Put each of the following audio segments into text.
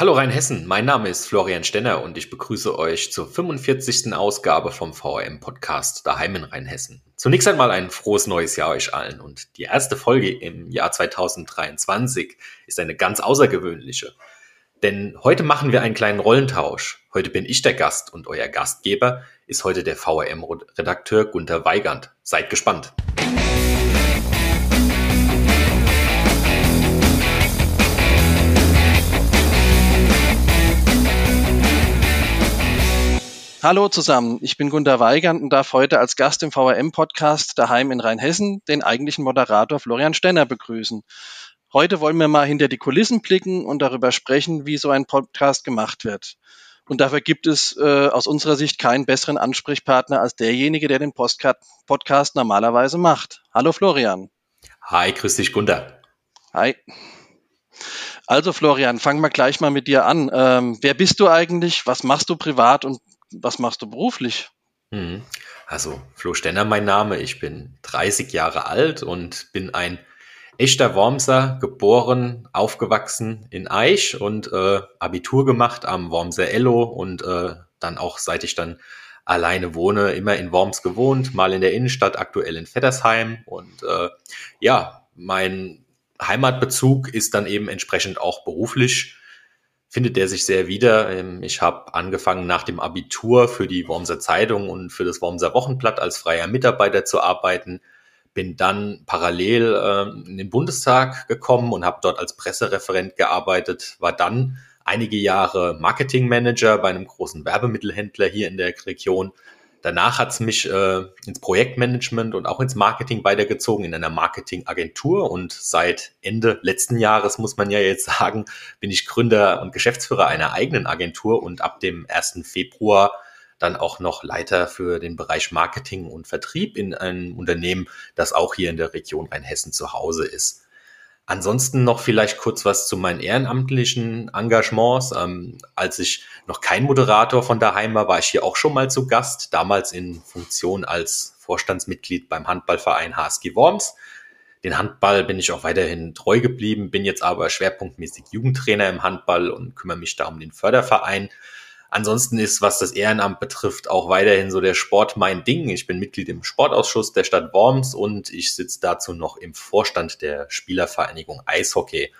Hallo Rheinhessen, mein Name ist Florian Stenner und ich begrüße euch zur 45. Ausgabe vom VRM Podcast Daheim in Rheinhessen. Zunächst einmal ein frohes neues Jahr euch allen und die erste Folge im Jahr 2023 ist eine ganz außergewöhnliche. Denn heute machen wir einen kleinen Rollentausch. Heute bin ich der Gast und euer Gastgeber ist heute der VRM-Redakteur Gunther Weigand. Seid gespannt. Hallo zusammen, ich bin Gunter Weigand und darf heute als Gast im VRM-Podcast daheim in Rheinhessen den eigentlichen Moderator Florian Stenner begrüßen. Heute wollen wir mal hinter die Kulissen blicken und darüber sprechen, wie so ein Podcast gemacht wird. Und dafür gibt es äh, aus unserer Sicht keinen besseren Ansprechpartner als derjenige, der den Podcast normalerweise macht. Hallo Florian. Hi, grüß dich Gunter. Hi. Also Florian, fangen wir gleich mal mit dir an. Ähm, wer bist du eigentlich? Was machst du privat und was machst du beruflich? Mhm. Also, Flo Stenner mein Name. Ich bin 30 Jahre alt und bin ein echter Wormser, geboren, aufgewachsen in Eich und äh, Abitur gemacht am Wormser Ello und äh, dann auch, seit ich dann alleine wohne, immer in Worms gewohnt, mal in der Innenstadt, aktuell in Vettersheim. Und äh, ja, mein Heimatbezug ist dann eben entsprechend auch beruflich findet er sich sehr wieder. Ähm, ich habe angefangen nach dem Abitur für die Wormser Zeitung und für das Wormser Wochenblatt als freier Mitarbeiter zu arbeiten. Bin dann parallel äh, in den Bundestag gekommen und habe dort als Pressereferent gearbeitet, war dann einige Jahre Marketingmanager bei einem großen Werbemittelhändler hier in der Region Danach hat es mich äh, ins Projektmanagement und auch ins Marketing weitergezogen in einer Marketingagentur und seit Ende letzten Jahres muss man ja jetzt sagen, bin ich Gründer und Geschäftsführer einer eigenen Agentur und ab dem 1. Februar dann auch noch Leiter für den Bereich Marketing und Vertrieb in einem Unternehmen, das auch hier in der Region Rheinhessen zu Hause ist. Ansonsten noch vielleicht kurz was zu meinen ehrenamtlichen Engagements. Ähm, als ich noch kein Moderator von daheim war, war ich hier auch schon mal zu Gast, damals in Funktion als Vorstandsmitglied beim Handballverein HSG Worms. Den Handball bin ich auch weiterhin treu geblieben, bin jetzt aber schwerpunktmäßig Jugendtrainer im Handball und kümmere mich da um den Förderverein. Ansonsten ist, was das Ehrenamt betrifft, auch weiterhin so der Sport mein Ding. Ich bin Mitglied im Sportausschuss der Stadt Worms und ich sitze dazu noch im Vorstand der Spielervereinigung Eishockey.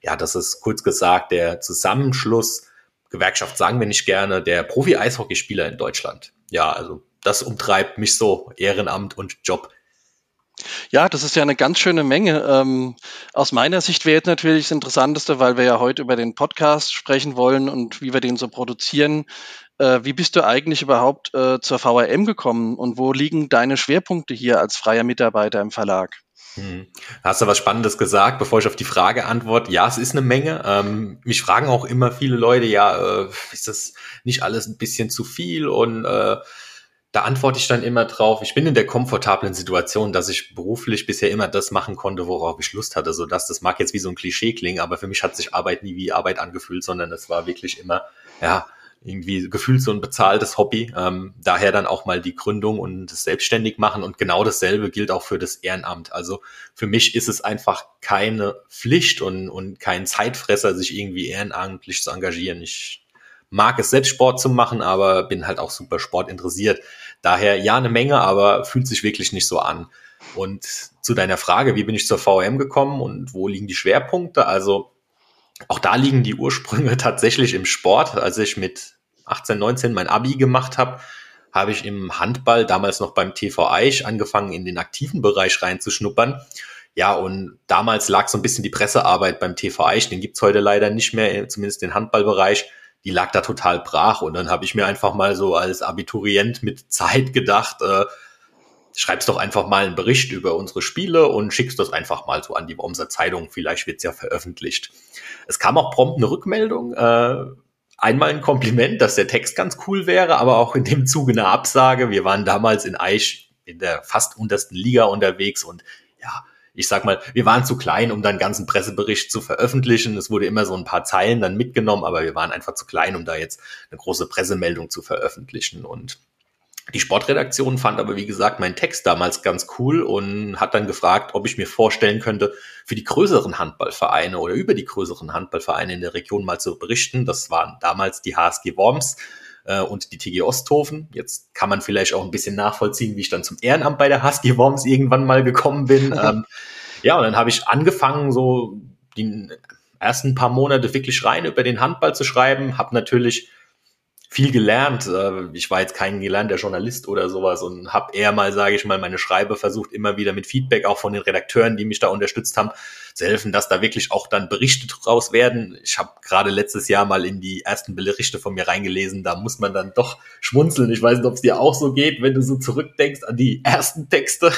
Ja, das ist kurz gesagt der Zusammenschluss, Gewerkschaft sagen wir nicht gerne, der Profi-Eishockeyspieler in Deutschland. Ja, also das umtreibt mich so, Ehrenamt und Job. Ja, das ist ja eine ganz schöne Menge. Ähm, aus meiner Sicht wäre jetzt natürlich das Interessanteste, weil wir ja heute über den Podcast sprechen wollen und wie wir den so produzieren. Äh, wie bist du eigentlich überhaupt äh, zur VRM gekommen und wo liegen deine Schwerpunkte hier als freier Mitarbeiter im Verlag? Hm. Hast du was Spannendes gesagt, bevor ich auf die Frage antworte? Ja, es ist eine Menge. Ähm, mich fragen auch immer viele Leute, ja, äh, ist das nicht alles ein bisschen zu viel und äh, da antworte ich dann immer drauf, ich bin in der komfortablen Situation, dass ich beruflich bisher immer das machen konnte, worauf ich Lust hatte, so dass das mag jetzt wie so ein Klischee klingen, aber für mich hat sich Arbeit nie wie Arbeit angefühlt, sondern es war wirklich immer, ja, irgendwie gefühlt so ein bezahltes Hobby. Ähm, daher dann auch mal die Gründung und das selbstständig machen und genau dasselbe gilt auch für das Ehrenamt. Also für mich ist es einfach keine Pflicht und, und kein Zeitfresser, sich irgendwie ehrenamtlich zu engagieren. Ich mag es selbst Sport zu machen, aber bin halt auch super Sport interessiert. Daher ja eine Menge, aber fühlt sich wirklich nicht so an. Und zu deiner Frage, wie bin ich zur VM gekommen und wo liegen die Schwerpunkte? Also auch da liegen die Ursprünge tatsächlich im Sport. Als ich mit 18, 19 mein Abi gemacht habe, habe ich im Handball, damals noch beim TV Eich, angefangen, in den aktiven Bereich reinzuschnuppern. Ja, und damals lag so ein bisschen die Pressearbeit beim TV Eich, den gibt's heute leider nicht mehr, zumindest den Handballbereich die lag da total brach. Und dann habe ich mir einfach mal so als Abiturient mit Zeit gedacht, äh, schreibst doch einfach mal einen Bericht über unsere Spiele und schickst das einfach mal so an die Wormser Zeitung. Vielleicht wird's ja veröffentlicht. Es kam auch prompt eine Rückmeldung. Äh, einmal ein Kompliment, dass der Text ganz cool wäre, aber auch in dem Zuge eine Absage. Wir waren damals in Eich in der fast untersten Liga unterwegs und ja, ich sag mal, wir waren zu klein, um dann ganzen Pressebericht zu veröffentlichen. Es wurde immer so ein paar Zeilen dann mitgenommen, aber wir waren einfach zu klein, um da jetzt eine große Pressemeldung zu veröffentlichen. Und Die Sportredaktion fand aber, wie gesagt, meinen Text damals ganz cool und hat dann gefragt, ob ich mir vorstellen könnte, für die größeren Handballvereine oder über die größeren Handballvereine in der Region mal zu berichten. Das waren damals die HSG Worms äh, und die TG Osthofen. Jetzt kann man vielleicht auch ein bisschen nachvollziehen, wie ich dann zum Ehrenamt bei der HSG Worms irgendwann mal gekommen bin. ähm, ja, und dann habe ich angefangen, so die ersten paar Monate wirklich rein über den Handball zu schreiben, habe natürlich viel gelernt. Äh, ich war jetzt kein gelernter Journalist oder sowas und habe eher mal, sage ich mal, meine Schreibe versucht, immer wieder mit Feedback auch von den Redakteuren, die mich da unterstützt haben, zu helfen, dass da wirklich auch dann Berichte draus werden. Ich habe gerade letztes Jahr mal in die ersten Berichte von mir reingelesen, da muss man dann doch schmunzeln. Ich weiß nicht, ob es dir auch so geht, wenn du so zurückdenkst an die ersten Texte.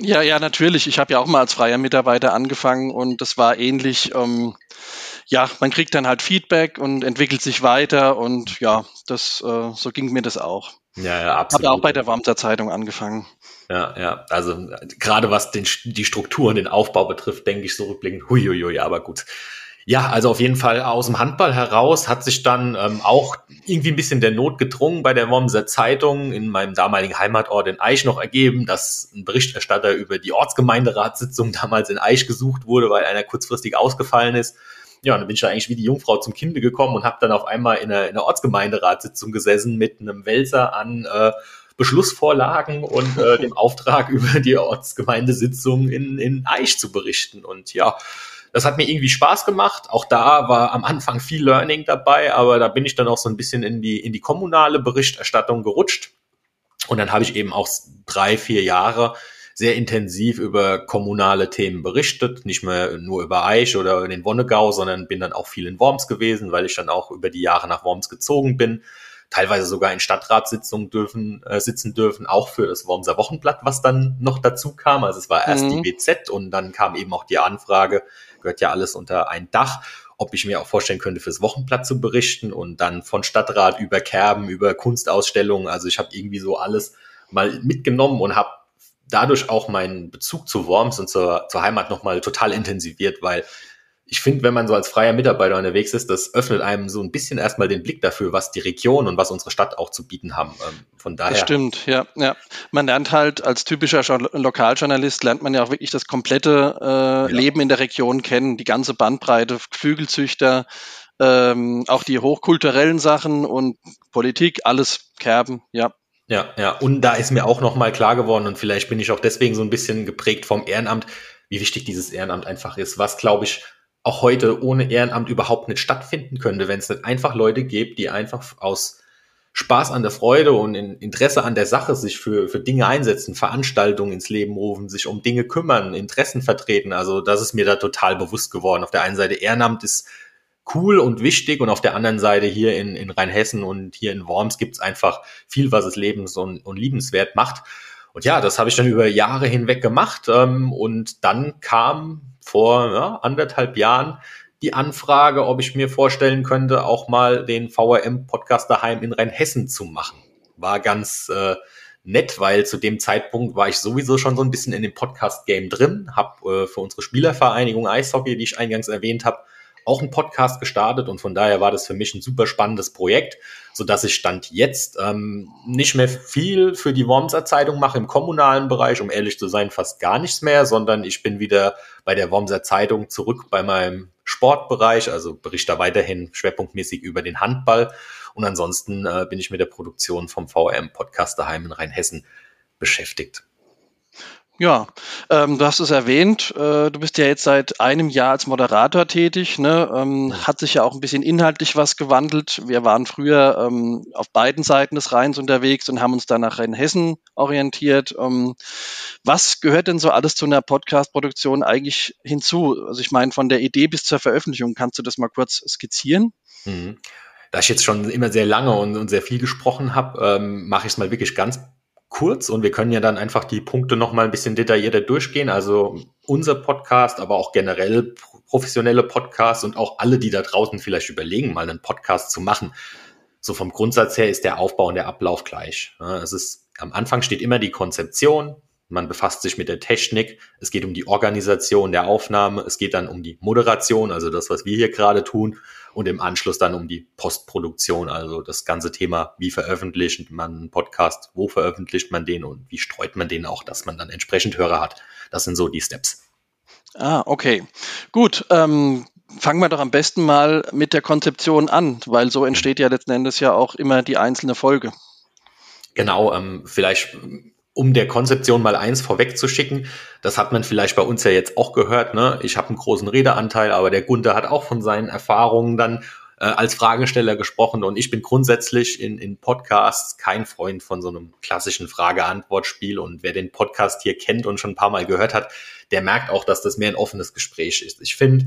Ja, ja, natürlich. Ich habe ja auch mal als freier Mitarbeiter angefangen und das war ähnlich. Ähm, ja, man kriegt dann halt Feedback und entwickelt sich weiter und ja, das äh, so ging mir das auch. Ja, ja, absolut. Habe auch bei der Wormser Zeitung angefangen. Ja, ja, also gerade was den, die Struktur und den Aufbau betrifft, denke ich so rückblickend, huiuiui, aber gut. Ja, also auf jeden Fall aus dem Handball heraus hat sich dann ähm, auch irgendwie ein bisschen der Not gedrungen bei der Wormser Zeitung in meinem damaligen Heimatort in Eich noch ergeben, dass ein Berichterstatter über die Ortsgemeinderatssitzung damals in Eich gesucht wurde, weil einer kurzfristig ausgefallen ist. Ja, und dann bin ich da eigentlich wie die Jungfrau zum Kinde gekommen und habe dann auf einmal in einer, in einer Ortsgemeinderatssitzung gesessen mit einem Wälzer an äh, Beschlussvorlagen und äh, dem Auftrag über die Ortsgemeindesitzung in, in Eich zu berichten. Und ja, das hat mir irgendwie Spaß gemacht. Auch da war am Anfang viel Learning dabei, aber da bin ich dann auch so ein bisschen in die, in die kommunale Berichterstattung gerutscht. Und dann habe ich eben auch drei, vier Jahre sehr intensiv über kommunale Themen berichtet, nicht mehr nur über Eich oder den Wonnegau, sondern bin dann auch viel in Worms gewesen, weil ich dann auch über die Jahre nach Worms gezogen bin teilweise sogar in Stadtratssitzungen dürfen, äh, sitzen dürfen, auch für das Wormser Wochenblatt, was dann noch dazu kam. Also es war erst mhm. die WZ und dann kam eben auch die Anfrage, gehört ja alles unter ein Dach, ob ich mir auch vorstellen könnte, fürs Wochenblatt zu berichten und dann von Stadtrat über Kerben, über Kunstausstellungen. Also ich habe irgendwie so alles mal mitgenommen und habe dadurch auch meinen Bezug zu Worms und zur, zur Heimat nochmal total intensiviert, weil ich finde, wenn man so als freier Mitarbeiter unterwegs ist, das öffnet einem so ein bisschen erstmal den Blick dafür, was die Region und was unsere Stadt auch zu bieten haben. Ähm, von daher. Das stimmt, ja, ja. Man lernt halt als typischer Lokaljournalist lernt man ja auch wirklich das komplette äh, ja. Leben in der Region kennen, die ganze Bandbreite, Geflügelzüchter, ähm, auch die hochkulturellen Sachen und Politik, alles Kerben, ja. Ja, ja. Und da ist mir auch nochmal klar geworden und vielleicht bin ich auch deswegen so ein bisschen geprägt vom Ehrenamt, wie wichtig dieses Ehrenamt einfach ist, was, glaube ich, auch heute ohne Ehrenamt überhaupt nicht stattfinden könnte, wenn es nicht einfach Leute gibt, die einfach aus Spaß an der Freude und Interesse an der Sache sich für, für Dinge einsetzen, Veranstaltungen ins Leben rufen, sich um Dinge kümmern, Interessen vertreten. Also das ist mir da total bewusst geworden. Auf der einen Seite Ehrenamt ist cool und wichtig und auf der anderen Seite hier in, in Rheinhessen und hier in Worms gibt's einfach viel, was es lebens- und, und liebenswert macht. Und ja, das habe ich dann über Jahre hinweg gemacht ähm, und dann kam vor ja, anderthalb Jahren die Anfrage, ob ich mir vorstellen könnte, auch mal den VRM-Podcast daheim in Rheinhessen zu machen. War ganz äh, nett, weil zu dem Zeitpunkt war ich sowieso schon so ein bisschen in dem Podcast-Game drin, habe äh, für unsere Spielervereinigung Eishockey, die ich eingangs erwähnt habe, auch einen Podcast gestartet und von daher war das für mich ein super spannendes Projekt, so dass ich Stand jetzt ähm, nicht mehr viel für die Wormser Zeitung mache im kommunalen Bereich, um ehrlich zu sein, fast gar nichts mehr, sondern ich bin wieder bei der Wormser Zeitung zurück bei meinem Sportbereich, also berichte weiterhin schwerpunktmäßig über den Handball und ansonsten äh, bin ich mit der Produktion vom VRM Podcast daheim in Rheinhessen beschäftigt. Ja, ähm, du hast es erwähnt, äh, du bist ja jetzt seit einem Jahr als Moderator tätig, ne? ähm, hat sich ja auch ein bisschen inhaltlich was gewandelt. Wir waren früher ähm, auf beiden Seiten des Rheins unterwegs und haben uns dann nach Rheinhessen orientiert. Ähm, was gehört denn so alles zu einer Podcast-Produktion eigentlich hinzu? Also ich meine, von der Idee bis zur Veröffentlichung, kannst du das mal kurz skizzieren? Mhm. Da ich jetzt schon immer sehr lange und, und sehr viel gesprochen habe, ähm, mache ich es mal wirklich ganz kurz und wir können ja dann einfach die Punkte noch mal ein bisschen detaillierter durchgehen. Also unser Podcast, aber auch generell professionelle Podcasts und auch alle, die da draußen vielleicht überlegen, mal einen Podcast zu machen. So vom Grundsatz her ist der Aufbau und der Ablauf gleich. Es ist am Anfang steht immer die Konzeption, man befasst sich mit der Technik, es geht um die Organisation der Aufnahme, es geht dann um die Moderation, also das, was wir hier gerade tun, und im Anschluss dann um die Postproduktion, also das ganze Thema, wie veröffentlicht man einen Podcast, wo veröffentlicht man den und wie streut man den auch, dass man dann entsprechend Hörer hat. Das sind so die Steps. Ah, okay. Gut. Ähm, fangen wir doch am besten mal mit der Konzeption an, weil so entsteht ja letzten Endes ja auch immer die einzelne Folge. Genau, ähm, vielleicht um der Konzeption mal eins vorwegzuschicken, das hat man vielleicht bei uns ja jetzt auch gehört, ne? Ich habe einen großen Redeanteil, aber der Gunther hat auch von seinen Erfahrungen dann äh, als Fragesteller gesprochen und ich bin grundsätzlich in, in Podcasts kein Freund von so einem klassischen Frage-Antwort-Spiel und wer den Podcast hier kennt und schon ein paar Mal gehört hat, der merkt auch, dass das mehr ein offenes Gespräch ist. Ich finde,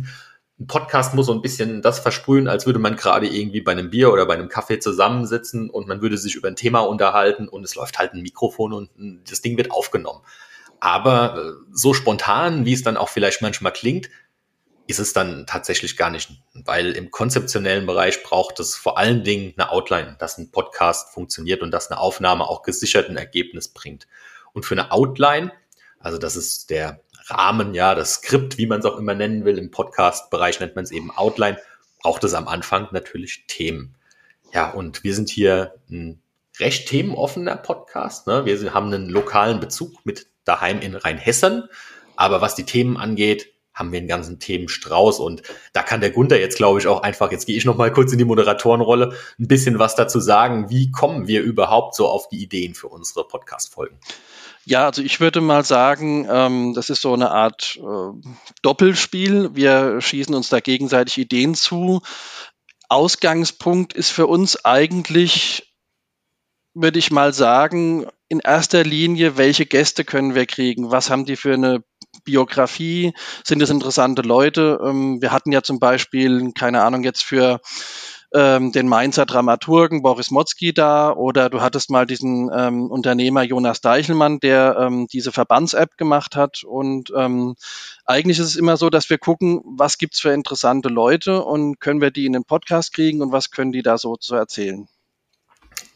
ein Podcast muss so ein bisschen das versprühen, als würde man gerade irgendwie bei einem Bier oder bei einem Kaffee zusammensitzen und man würde sich über ein Thema unterhalten und es läuft halt ein Mikrofon und das Ding wird aufgenommen. Aber äh, so spontan, wie es dann auch vielleicht manchmal klingt, ist es dann tatsächlich gar nicht, weil im konzeptionellen Bereich braucht es vor allen Dingen eine Outline, dass ein Podcast funktioniert und dass eine Aufnahme auch gesichert ein Ergebnis bringt. Und für eine Outline, also das ist der Rahmen, ja, das Skript, wie man es auch immer nennen will, im Podcast-Bereich nennt man es eben Outline, braucht es am Anfang natürlich Themen. Ja, und wir sind hier ein recht themenoffener Podcast. Ne? Wir haben einen lokalen Bezug mit daheim in Rheinhessen. Aber was die Themen angeht, haben wir einen ganzen Themenstrauß und da kann der Gunther jetzt, glaube ich, auch einfach, jetzt gehe ich noch mal kurz in die Moderatorenrolle, ein bisschen was dazu sagen. Wie kommen wir überhaupt so auf die Ideen für unsere Podcast-Folgen? Ja, also ich würde mal sagen, ähm, das ist so eine Art äh, Doppelspiel. Wir schießen uns da gegenseitig Ideen zu. Ausgangspunkt ist für uns eigentlich, würde ich mal sagen, in erster Linie, welche Gäste können wir kriegen? Was haben die für eine Biografie? Sind es interessante Leute? Ähm, wir hatten ja zum Beispiel, keine Ahnung, jetzt für ähm, den Mainzer Dramaturgen Boris Motzki da oder du hattest mal diesen ähm, Unternehmer Jonas Deichelmann, der ähm, diese Verbands-App gemacht hat. Und ähm, eigentlich ist es immer so, dass wir gucken, was gibt's für interessante Leute und können wir die in den Podcast kriegen und was können die da so zu erzählen.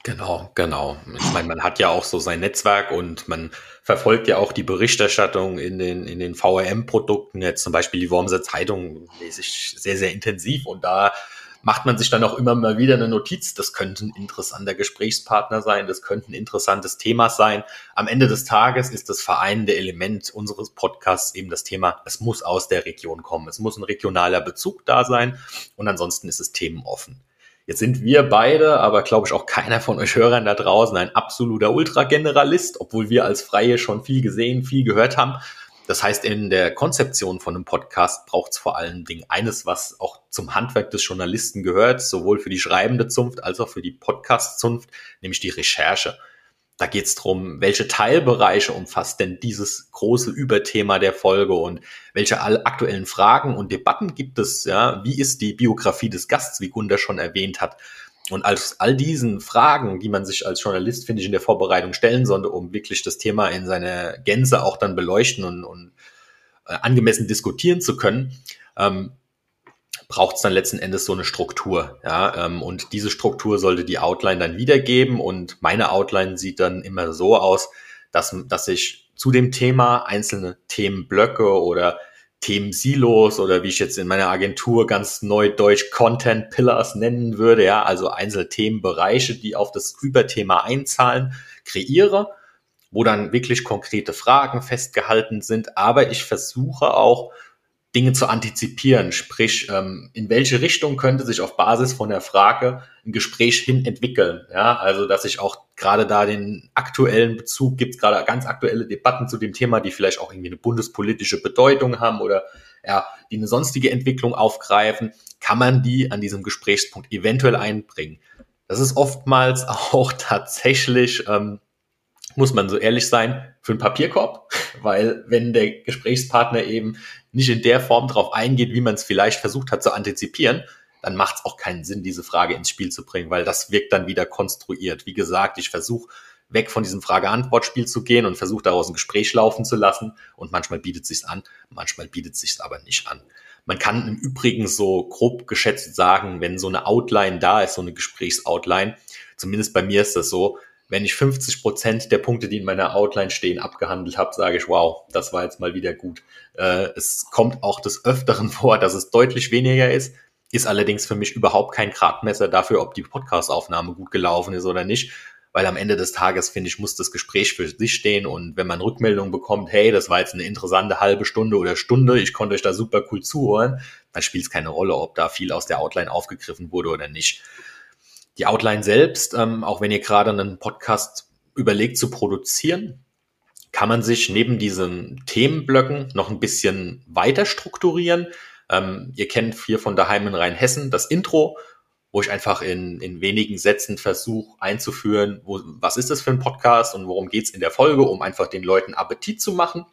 Genau, genau. Ich meine, man hat ja auch so sein Netzwerk und man verfolgt ja auch die Berichterstattung in den, in den VRM-Produkten. Jetzt zum Beispiel die Wormser Zeitung lese ich sehr, sehr intensiv und da macht man sich dann auch immer mal wieder eine Notiz. Das könnte ein interessanter Gesprächspartner sein, das könnte ein interessantes Thema sein. Am Ende des Tages ist das vereinende Element unseres Podcasts eben das Thema, es muss aus der Region kommen. Es muss ein regionaler Bezug da sein und ansonsten ist es themenoffen. Jetzt sind wir beide, aber glaube ich auch keiner von euch Hörern da draußen, ein absoluter Ultrageneralist, obwohl wir als Freie schon viel gesehen, viel gehört haben. Das heißt, in der Konzeption von einem Podcast braucht es vor allen Dingen eines, was auch zum Handwerk des Journalisten gehört, sowohl für die schreibende Zunft als auch für die Podcast-Zunft, nämlich die Recherche. Da geht es darum, welche Teilbereiche umfasst denn dieses große Überthema der Folge und welche aktuellen Fragen und Debatten gibt es, ja, wie ist die Biografie des Gasts, wie Gunda schon erwähnt hat, und als all diesen Fragen, die man sich als Journalist, finde ich, in der Vorbereitung stellen sollte, um wirklich das Thema in seiner Gänze auch dann beleuchten und, und äh, angemessen diskutieren zu können, ähm, braucht es dann letzten Endes so eine Struktur. Ja, ähm, und diese Struktur sollte die Outline dann wiedergeben. Und meine Outline sieht dann immer so aus, dass, dass ich zu dem Thema einzelne Themenblöcke oder Themen-Silos oder wie ich jetzt in meiner Agentur ganz neudeutsch Content Pillars nennen würde, ja, also einzelne Themenbereiche, die auf das Überthema einzahlen, kreiere, wo dann wirklich konkrete Fragen festgehalten sind, aber ich versuche auch Dinge zu antizipieren, sprich, ähm, in welche Richtung könnte sich auf Basis von der Frage ein Gespräch hin entwickeln. Ja, also dass ich auch gerade da den aktuellen Bezug gibt, gerade ganz aktuelle Debatten zu dem Thema, die vielleicht auch irgendwie eine bundespolitische Bedeutung haben oder ja, die eine sonstige Entwicklung aufgreifen, kann man die an diesem Gesprächspunkt eventuell einbringen. Das ist oftmals auch tatsächlich ähm, muss man so ehrlich sein, für einen Papierkorb, weil wenn der Gesprächspartner eben nicht in der Form darauf eingeht, wie man es vielleicht versucht hat zu antizipieren, dann macht es auch keinen Sinn, diese Frage ins Spiel zu bringen, weil das wirkt dann wieder konstruiert. Wie gesagt, ich versuche weg von diesem Frage-Antwort-Spiel zu gehen und versuche daraus ein Gespräch laufen zu lassen. Und manchmal bietet sich's an, manchmal bietet sich's aber nicht an. Man kann im Übrigen so grob geschätzt sagen, wenn so eine Outline da ist, so eine Gesprächsoutline, zumindest bei mir ist das so, wenn ich 50 Prozent der Punkte, die in meiner Outline stehen, abgehandelt habe, sage ich, wow, das war jetzt mal wieder gut. Äh, es kommt auch des Öfteren vor, dass es deutlich weniger ist, ist allerdings für mich überhaupt kein Gradmesser dafür, ob die Podcast-Aufnahme gut gelaufen ist oder nicht. Weil am Ende des Tages, finde ich, muss das Gespräch für sich stehen und wenn man Rückmeldungen bekommt, hey, das war jetzt eine interessante halbe Stunde oder Stunde, ich konnte euch da super cool zuhören, dann spielt es keine Rolle, ob da viel aus der Outline aufgegriffen wurde oder nicht. Die Outline selbst, ähm, auch wenn ihr gerade einen Podcast überlegt zu produzieren, kann man sich neben diesen Themenblöcken noch ein bisschen weiter strukturieren. Ähm, ihr kennt hier von daheim in Rheinhessen das Intro, wo ich einfach in, in wenigen Sätzen versuche einzuführen, wo, was ist das für ein Podcast und worum geht's in der Folge, um einfach den Leuten Appetit zu machen.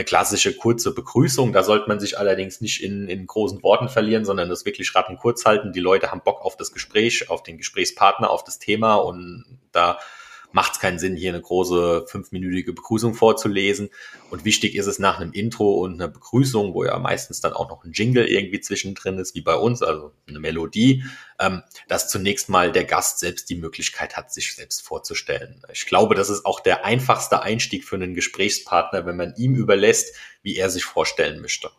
Eine klassische kurze Begrüßung, da sollte man sich allerdings nicht in, in großen Worten verlieren, sondern das wirklich ratten kurz halten. Die Leute haben Bock auf das Gespräch, auf den Gesprächspartner, auf das Thema und da macht es keinen Sinn, hier eine große fünfminütige Begrüßung vorzulesen. Und wichtig ist es nach einem Intro und einer Begrüßung, wo ja meistens dann auch noch ein Jingle irgendwie zwischendrin ist, wie bei uns, also eine Melodie, ähm, dass zunächst mal der Gast selbst die Möglichkeit hat, sich selbst vorzustellen. Ich glaube, das ist auch der einfachste Einstieg für einen Gesprächspartner, wenn man ihm überlässt, wie er sich vorstellen möchte.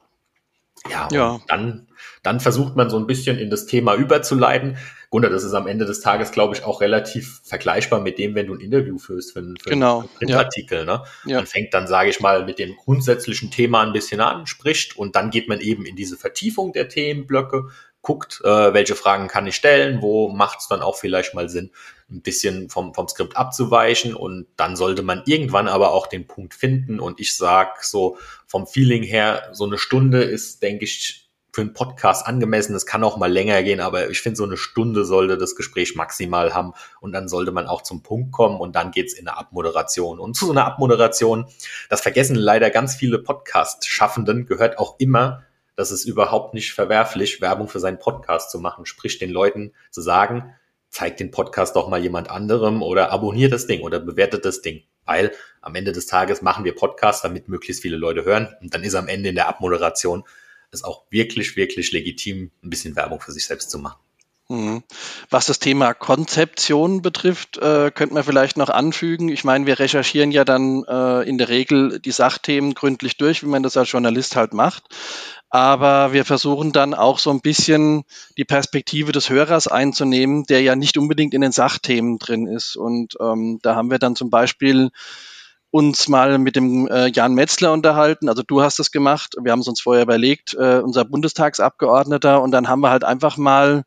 Ja, ja. dann, dann versucht man so ein bisschen in das Thema überzuleiten. Gunnar, das ist am Ende des Tages, glaube ich, auch relativ vergleichbar mit dem, wenn du ein Interview führst für, für genau. einen Printartikel. Ja. Ne? Ja. Man fängt dann, sage ich mal, mit dem grundsätzlichen Thema ein bisschen an, spricht und dann geht man eben in diese Vertiefung der Themenblöcke, guckt, äh, welche Fragen kann ich stellen, wo macht es dann auch vielleicht mal Sinn, ein bisschen vom, vom Skript abzuweichen und dann sollte man irgendwann aber auch den Punkt finden und ich sag so vom Feeling her, so eine Stunde ist, denke ich, für einen Podcast angemessen. Es kann auch mal länger gehen, aber ich finde, so eine Stunde sollte das Gespräch maximal haben und dann sollte man auch zum Punkt kommen und dann geht's in eine Abmoderation. Und zu so einer Abmoderation, das vergessen leider ganz viele Podcast-Schaffenden, gehört auch immer, dass es überhaupt nicht verwerflich, Werbung für seinen Podcast zu machen, sprich den Leuten zu sagen, zeigt den Podcast doch mal jemand anderem oder abonniert das Ding oder bewertet das Ding. Weil am Ende des Tages machen wir Podcasts, damit möglichst viele Leute hören. Und dann ist am Ende in der Abmoderation ist auch wirklich, wirklich legitim, ein bisschen Werbung für sich selbst zu machen. Mhm. Was das Thema Konzeption betrifft, äh, könnte man vielleicht noch anfügen. Ich meine, wir recherchieren ja dann äh, in der Regel die Sachthemen gründlich durch, wie man das als Journalist halt macht. Aber wir versuchen dann auch so ein bisschen die Perspektive des Hörers einzunehmen, der ja nicht unbedingt in den Sachthemen drin ist. Und ähm, da haben wir dann zum Beispiel uns mal mit dem äh, Jan Metzler unterhalten. Also du hast es gemacht. Wir haben es uns vorher überlegt, äh, unser Bundestagsabgeordneter. Und dann haben wir halt einfach mal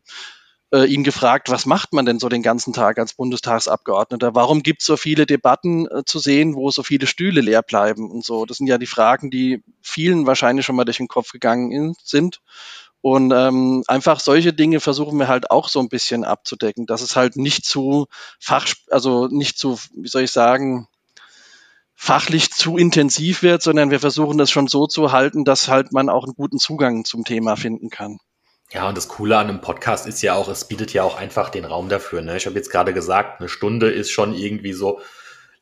äh, ihn gefragt, was macht man denn so den ganzen Tag als Bundestagsabgeordneter? Warum gibt es so viele Debatten äh, zu sehen, wo so viele Stühle leer bleiben und so? Das sind ja die Fragen, die vielen wahrscheinlich schon mal durch den Kopf gegangen sind. Und ähm, einfach solche Dinge versuchen wir halt auch so ein bisschen abzudecken, dass es halt nicht zu fach, also nicht zu, wie soll ich sagen, fachlich zu intensiv wird, sondern wir versuchen das schon so zu halten, dass halt man auch einen guten Zugang zum Thema finden kann. Ja, und das Coole an einem Podcast ist ja auch, es bietet ja auch einfach den Raum dafür. Ne? Ich habe jetzt gerade gesagt, eine Stunde ist schon irgendwie so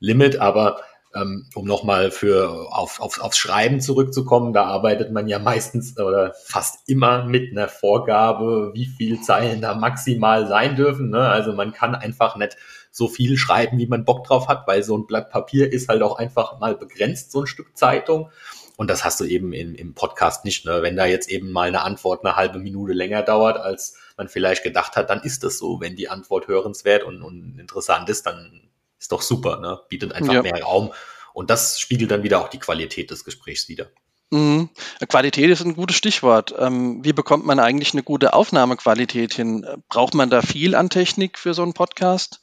Limit, aber ähm, um nochmal für auf, auf, aufs Schreiben zurückzukommen, da arbeitet man ja meistens oder fast immer mit einer Vorgabe, wie viel Zeilen da maximal sein dürfen. Ne? Also man kann einfach nicht so viel schreiben, wie man Bock drauf hat, weil so ein Blatt Papier ist halt auch einfach mal begrenzt, so ein Stück Zeitung. Und das hast du eben in, im Podcast nicht. Ne? Wenn da jetzt eben mal eine Antwort eine halbe Minute länger dauert, als man vielleicht gedacht hat, dann ist das so. Wenn die Antwort hörenswert und, und interessant ist, dann ist doch super. Ne? Bietet einfach ja. mehr Raum. Und das spiegelt dann wieder auch die Qualität des Gesprächs wieder. Mhm. Qualität ist ein gutes Stichwort. Ähm, wie bekommt man eigentlich eine gute Aufnahmequalität hin? Braucht man da viel an Technik für so einen Podcast?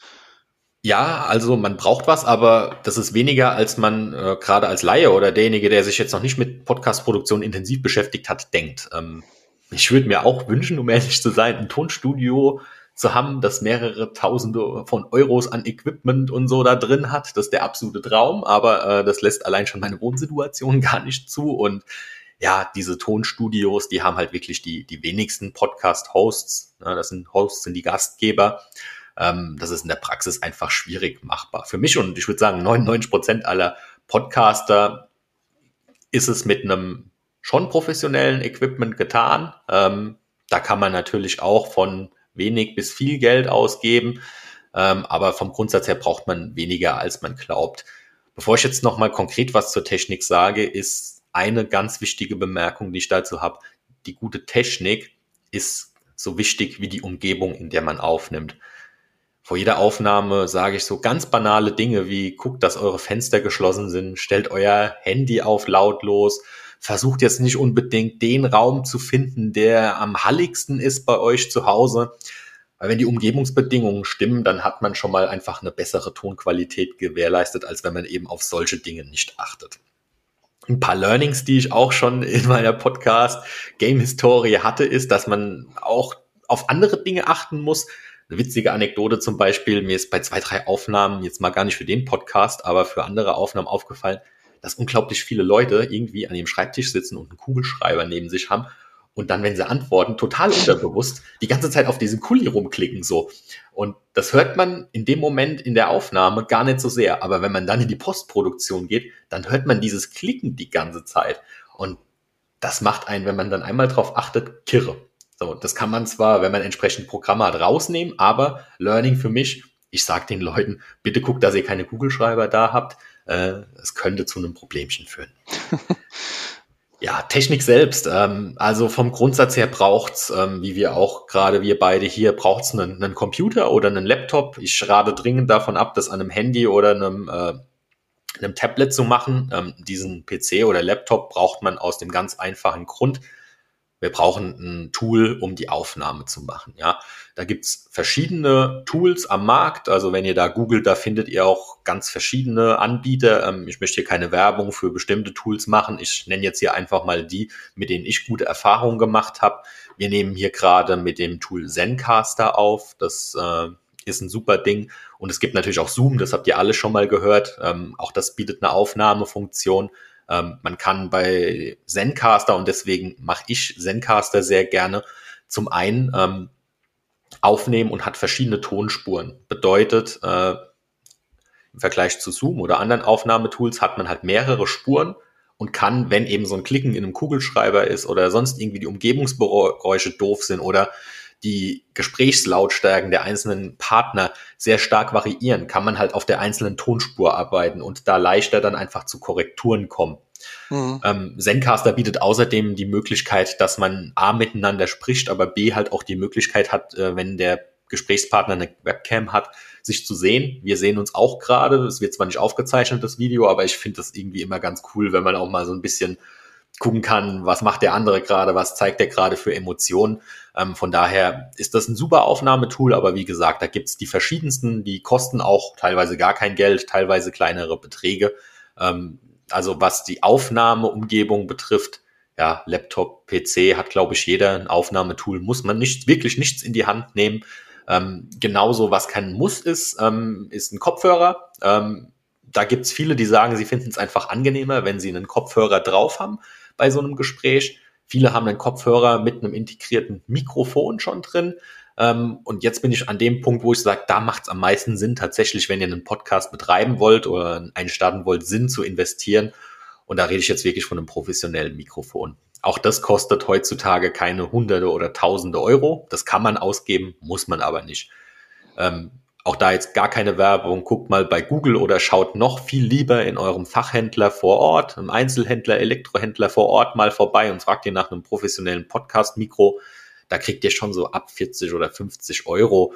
Ja, also man braucht was, aber das ist weniger, als man äh, gerade als Laie oder derjenige, der sich jetzt noch nicht mit Podcast-Produktion intensiv beschäftigt hat, denkt. Ähm, ich würde mir auch wünschen, um ehrlich zu sein, ein Tonstudio zu haben, das mehrere Tausende von Euros an Equipment und so da drin hat. Das ist der absolute Traum, aber äh, das lässt allein schon meine Wohnsituation gar nicht zu. Und ja, diese Tonstudios, die haben halt wirklich die, die wenigsten Podcast-Hosts. Ne? Das sind Hosts, sind die Gastgeber. Ähm, das ist in der Praxis einfach schwierig machbar. Für mich und ich würde sagen, 99 Prozent aller Podcaster ist es mit einem schon professionellen Equipment getan. Ähm, da kann man natürlich auch von wenig bis viel Geld ausgeben. Ähm, aber vom Grundsatz her braucht man weniger, als man glaubt. Bevor ich jetzt nochmal konkret was zur Technik sage, ist eine ganz wichtige Bemerkung, die ich dazu habe. Die gute Technik ist so wichtig wie die Umgebung, in der man aufnimmt. Vor jeder Aufnahme sage ich so ganz banale Dinge wie guckt, dass eure Fenster geschlossen sind, stellt euer Handy auf lautlos, versucht jetzt nicht unbedingt den Raum zu finden, der am halligsten ist bei euch zu Hause. Weil wenn die Umgebungsbedingungen stimmen, dann hat man schon mal einfach eine bessere Tonqualität gewährleistet, als wenn man eben auf solche Dinge nicht achtet. Ein paar Learnings, die ich auch schon in meiner Podcast Game Historie hatte, ist, dass man auch auf andere Dinge achten muss. Eine witzige Anekdote zum Beispiel, mir ist bei zwei, drei Aufnahmen, jetzt mal gar nicht für den Podcast, aber für andere Aufnahmen aufgefallen, dass unglaublich viele Leute irgendwie an ihrem Schreibtisch sitzen und einen Kugelschreiber neben sich haben und dann, wenn sie antworten, total unterbewusst die ganze Zeit auf diesen Kuli rumklicken so. Und das hört man in dem Moment in der Aufnahme gar nicht so sehr. Aber wenn man dann in die Postproduktion geht, dann hört man dieses Klicken die ganze Zeit. Und das macht einen, wenn man dann einmal drauf achtet, kirre. So, das kann man zwar, wenn man entsprechend Programme hat, rausnehmen, aber Learning für mich, ich sage den Leuten, bitte guckt, dass ihr keine Kugelschreiber da habt. Äh, es könnte zu einem Problemchen führen. Ja, Technik selbst. Ähm, also vom Grundsatz her braucht's, ähm, wie wir auch gerade wir beide hier, braucht's einen, einen Computer oder einen Laptop. Ich rate dringend davon ab, das an einem Handy oder einem, äh, einem Tablet zu machen. Ähm, diesen PC oder Laptop braucht man aus dem ganz einfachen Grund, wir brauchen ein Tool, um die Aufnahme zu machen. Ja, da gibt's verschiedene Tools am Markt. Also wenn ihr da googelt, da findet ihr auch ganz verschiedene Anbieter. Ähm, ich möchte hier keine Werbung für bestimmte Tools machen. Ich nenne jetzt hier einfach mal die, mit denen ich gute Erfahrungen gemacht habe. Wir nehmen hier gerade mit dem Tool Zencaster auf. Das äh, ist ein super Ding. Und es gibt natürlich auch Zoom, das habt ihr alle schon mal gehört. Ähm, auch das bietet eine Aufnahmefunktion. Ähm, man kann bei Zencaster, und deswegen mache ich Zencaster sehr gerne, zum einen ähm, aufnehmen und hat verschiedene Tonspuren. Bedeutet, äh, im Vergleich zu Zoom oder anderen Aufnahmetools hat man halt mehrere Spuren und kann, wenn eben so ein Klicken in einem Kugelschreiber ist oder sonst irgendwie die Umgebungsgeräusche doof sind oder die Gesprächslautstärken der einzelnen Partner sehr stark variieren, kann man halt auf der einzelnen Tonspur arbeiten und da leichter dann einfach zu Korrekturen kommen. Mhm. Ähm, Zencaster bietet außerdem die Möglichkeit, dass man A miteinander spricht, aber B halt auch die Möglichkeit hat, äh, wenn der Gesprächspartner eine Webcam hat, sich zu sehen. Wir sehen uns auch gerade. Es wird zwar nicht aufgezeichnet, das Video, aber ich finde das irgendwie immer ganz cool, wenn man auch mal so ein bisschen gucken kann, was macht der andere gerade, was zeigt der gerade für Emotionen. Ähm, von daher ist das ein super Aufnahmetool, aber wie gesagt, da gibt's die verschiedensten, die kosten auch teilweise gar kein Geld, teilweise kleinere Beträge. Ähm, also was die Aufnahmeumgebung betrifft, ja, Laptop, PC hat, glaube ich, jeder ein Aufnahmetool, muss man nicht, wirklich nichts in die Hand nehmen. Ähm, genauso, was kein Muss ist, ähm, ist ein Kopfhörer. Ähm, da gibt's viele, die sagen, sie finden es einfach angenehmer, wenn sie einen Kopfhörer drauf haben bei so einem Gespräch. Viele haben einen Kopfhörer mit einem integrierten Mikrofon schon drin. Ähm, und jetzt bin ich an dem Punkt, wo ich sage, da macht es am meisten Sinn, tatsächlich, wenn ihr einen Podcast betreiben wollt oder einen starten wollt, Sinn zu investieren. Und da rede ich jetzt wirklich von einem professionellen Mikrofon. Auch das kostet heutzutage keine Hunderte oder Tausende Euro. Das kann man ausgeben, muss man aber nicht. Ähm, auch da jetzt gar keine Werbung. Guckt mal bei Google oder schaut noch viel lieber in eurem Fachhändler vor Ort, im Einzelhändler, Elektrohändler vor Ort mal vorbei und fragt ihr nach einem professionellen Podcast-Mikro. Da kriegt ihr schon so ab 40 oder 50 Euro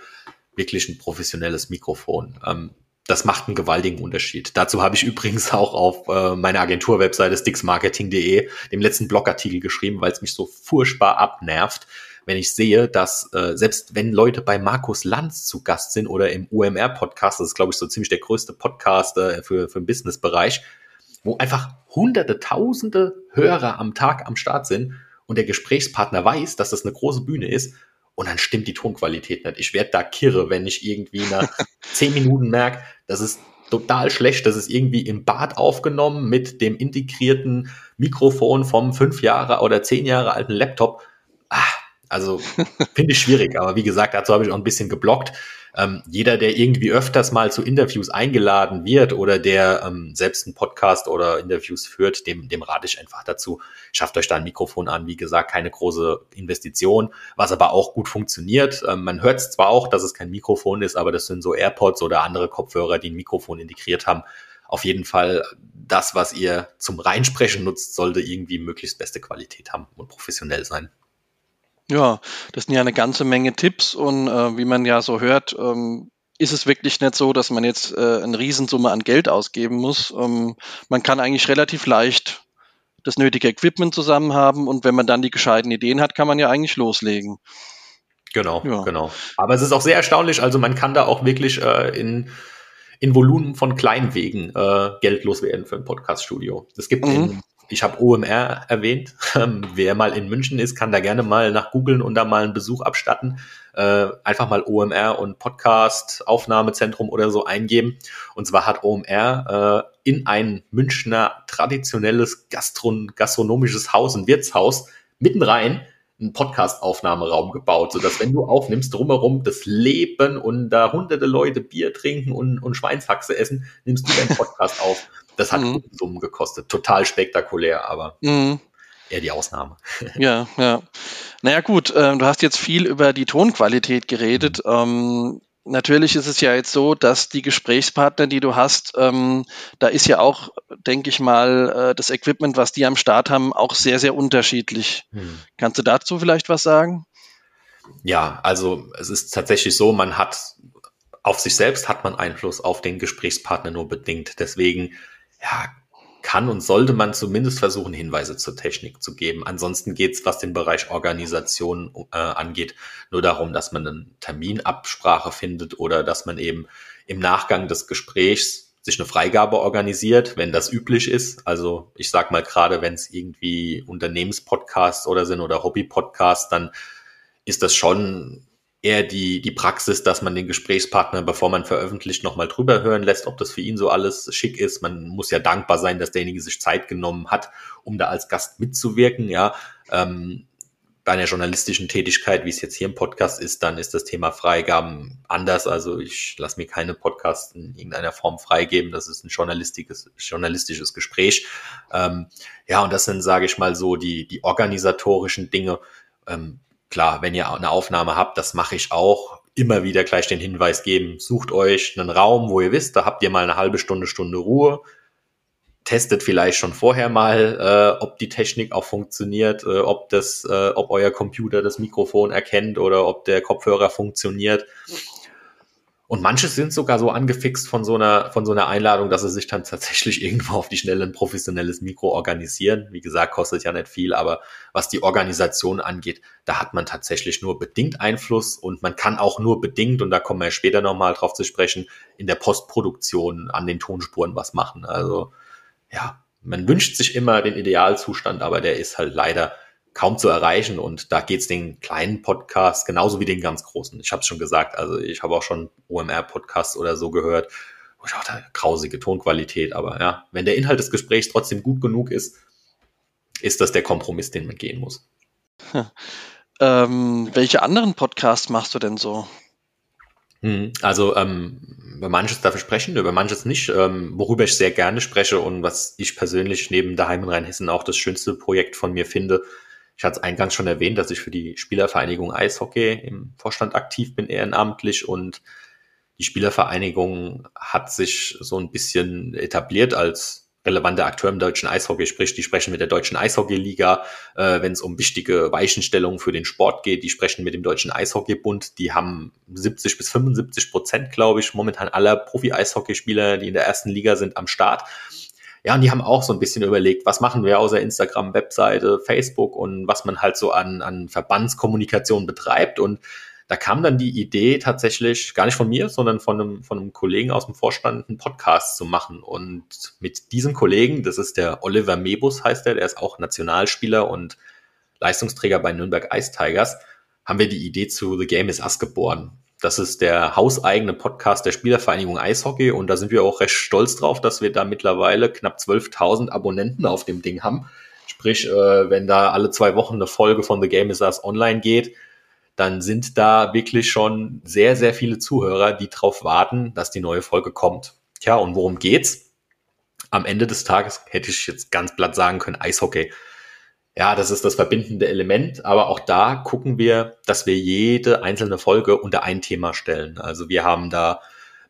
wirklich ein professionelles Mikrofon. Ähm, das macht einen gewaltigen Unterschied. Dazu habe ich übrigens auch auf äh, meiner Agenturwebseite sticksmarketing.de dem letzten Blogartikel geschrieben, weil es mich so furchtbar abnervt, wenn ich sehe, dass äh, selbst wenn Leute bei Markus Lanz zu Gast sind oder im UMR-Podcast, das ist, glaube ich, so ziemlich der größte Podcast äh, für, für den Business-Bereich, wo einfach hunderte, tausende Hörer am Tag am Start sind und der Gesprächspartner weiß, dass das eine große Bühne ist und dann stimmt die Tonqualität nicht. Ich werde da kirre, wenn ich irgendwie nach zehn Minuten merke, das ist total schlecht. Das ist irgendwie im Bad aufgenommen mit dem integrierten Mikrofon vom fünf Jahre oder zehn Jahre alten Laptop. Also finde ich schwierig, aber wie gesagt, dazu habe ich auch ein bisschen geblockt. ähm, jeder, der irgendwie öfters mal zu Interviews eingeladen wird oder der ähm, selbst einen Podcast oder Interviews führt, dem, dem rate ich einfach dazu, schafft euch da ein Mikrofon an. Wie gesagt, keine große Investition, was aber auch gut funktioniert. Ähm, man hört zwar auch, dass es kein Mikrofon ist, aber das sind so AirPods oder andere Kopfhörer, die ein Mikrofon integriert haben. Auf jeden Fall das, was ihr zum Reinsprechen nutzt, sollte irgendwie möglichst beste Qualität haben und professionell sein. Ja, das sind ja eine ganze Menge Tipps und äh, wie man ja so hört, ähm, ist es wirklich nicht so, dass man jetzt äh, eine Riesensumme an Geld ausgeben muss. Ähm, man kann eigentlich relativ leicht das nötige Equipment zusammen haben und wenn man dann die gescheiten Ideen hat, kann man ja eigentlich loslegen. Genau, ja. genau. Aber es ist auch sehr erstaunlich, also man kann da auch wirklich äh, in in Volumen von Kleinwegen äh, Geld loswerden für ein Podcaststudio. Es gibt mhm. in ich habe OMR erwähnt. Ähm, wer mal in München ist, kann da gerne mal nach googeln und da mal einen Besuch abstatten. Äh, einfach mal OMR und Podcast Aufnahmezentrum oder so eingeben. Und zwar hat OMR äh, in ein Münchner traditionelles Gastron gastronomisches Haus, ein Wirtshaus, mitten rein einen Podcast-Aufnahmeraum gebaut, sodass wenn du aufnimmst, drumherum das Leben und da hunderte Leute Bier trinken und, und Schweinshaxe essen, nimmst du deinen Podcast auf. Das hat mhm. Summen gekostet. Total spektakulär, aber mhm. eher die Ausnahme. Ja, ja. Naja, gut, äh, du hast jetzt viel über die Tonqualität geredet. Mhm. Ähm, natürlich ist es ja jetzt so, dass die Gesprächspartner, die du hast, ähm, da ist ja auch, denke ich mal, äh, das Equipment, was die am Start haben, auch sehr, sehr unterschiedlich. Mhm. Kannst du dazu vielleicht was sagen? Ja, also es ist tatsächlich so, man hat auf sich selbst hat man Einfluss auf den Gesprächspartner nur bedingt. Deswegen ja, kann und sollte man zumindest versuchen, Hinweise zur Technik zu geben. Ansonsten geht es, was den Bereich Organisation äh, angeht, nur darum, dass man eine Terminabsprache findet oder dass man eben im Nachgang des Gesprächs sich eine Freigabe organisiert, wenn das üblich ist. Also ich sag mal gerade, wenn es irgendwie Unternehmenspodcasts oder sind oder Hobbypodcasts, dann ist das schon eher die, die Praxis, dass man den Gesprächspartner, bevor man veröffentlicht, nochmal drüber hören lässt, ob das für ihn so alles schick ist. Man muss ja dankbar sein, dass derjenige sich Zeit genommen hat, um da als Gast mitzuwirken, ja. Ähm, bei einer journalistischen Tätigkeit, wie es jetzt hier im Podcast ist, dann ist das Thema Freigaben anders. Also ich lasse mir keine Podcasts in irgendeiner Form freigeben. Das ist ein journalistisches, journalistisches Gespräch. Ähm, ja, und das sind, sage ich mal, so die, die organisatorischen Dinge. Ähm, klar, wenn ihr eine Aufnahme habt, das mache ich auch, immer wieder gleich den Hinweis geben, sucht euch einen Raum, wo ihr wisst, da habt ihr mal eine halbe Stunde, Stunde Ruhe. Testet vielleicht schon vorher mal, äh, ob die Technik auch funktioniert, äh, ob das, äh, ob euer Computer das Mikrofon erkennt oder ob der Kopfhörer funktioniert. Und manche sind sogar so angefixt von so einer, von so einer Einladung, dass sie sich dann tatsächlich irgendwo auf die Schnelle ein professionelles Mikro organisieren. Wie gesagt, kostet ja nicht viel, aber was die Organisation angeht, da hat man tatsächlich nur bedingt Einfluss und man kann auch nur bedingt, und da kommen wir später nochmal drauf zu sprechen, in der Postproduktion an den Tonspuren was machen. Also, ja, man wünscht sich immer den Idealzustand, aber der ist halt leider kaum zu erreichen. Und da geht's den kleinen Podcasts genauso wie den ganz großen. Ich habe es schon gesagt, also ich habe auch schon OMR-Podcasts oder so gehört. wo ich dachte, grausige Tonqualität, aber ja, wenn der Inhalt des Gesprächs trotzdem gut genug ist, ist das der Kompromiss, den man gehen muss. Ähm, welche anderen Podcasts machst du denn so? Hm, also ähm, über manches darf ich sprechen, über manches nicht. Ähm, worüber ich sehr gerne spreche und was ich persönlich neben daheim in Rheinhessen auch das schönste Projekt von mir finde, ich hatte es eingangs schon erwähnt, dass ich für die Spielervereinigung Eishockey im Vorstand aktiv bin, ehrenamtlich. Und die Spielervereinigung hat sich so ein bisschen etabliert als relevanter Akteur im deutschen Eishockey, sprich, die sprechen mit der deutschen Eishockeyliga, äh, wenn es um wichtige Weichenstellungen für den Sport geht, die sprechen mit dem deutschen Eishockeybund, die haben 70 bis 75 Prozent, glaube ich, momentan aller Profi-Eishockeyspieler, die in der ersten Liga sind, am Start. Ja, und die haben auch so ein bisschen überlegt, was machen wir außer Instagram, Webseite, Facebook und was man halt so an, an Verbandskommunikation betreibt. Und da kam dann die Idee tatsächlich, gar nicht von mir, sondern von einem, von einem Kollegen aus dem Vorstand, einen Podcast zu machen. Und mit diesem Kollegen, das ist der Oliver Mebus, heißt er, der ist auch Nationalspieler und Leistungsträger bei Nürnberg Ice Tigers, haben wir die Idee zu The Game is Us geboren. Das ist der hauseigene Podcast der Spielervereinigung Eishockey und da sind wir auch recht stolz drauf, dass wir da mittlerweile knapp 12.000 Abonnenten auf dem Ding haben. Sprich, äh, wenn da alle zwei Wochen eine Folge von The Game is Us online geht, dann sind da wirklich schon sehr, sehr viele Zuhörer, die darauf warten, dass die neue Folge kommt. Tja, und worum geht's? Am Ende des Tages hätte ich jetzt ganz platt sagen können, Eishockey. Ja, das ist das verbindende Element, aber auch da gucken wir, dass wir jede einzelne Folge unter ein Thema stellen. Also wir haben da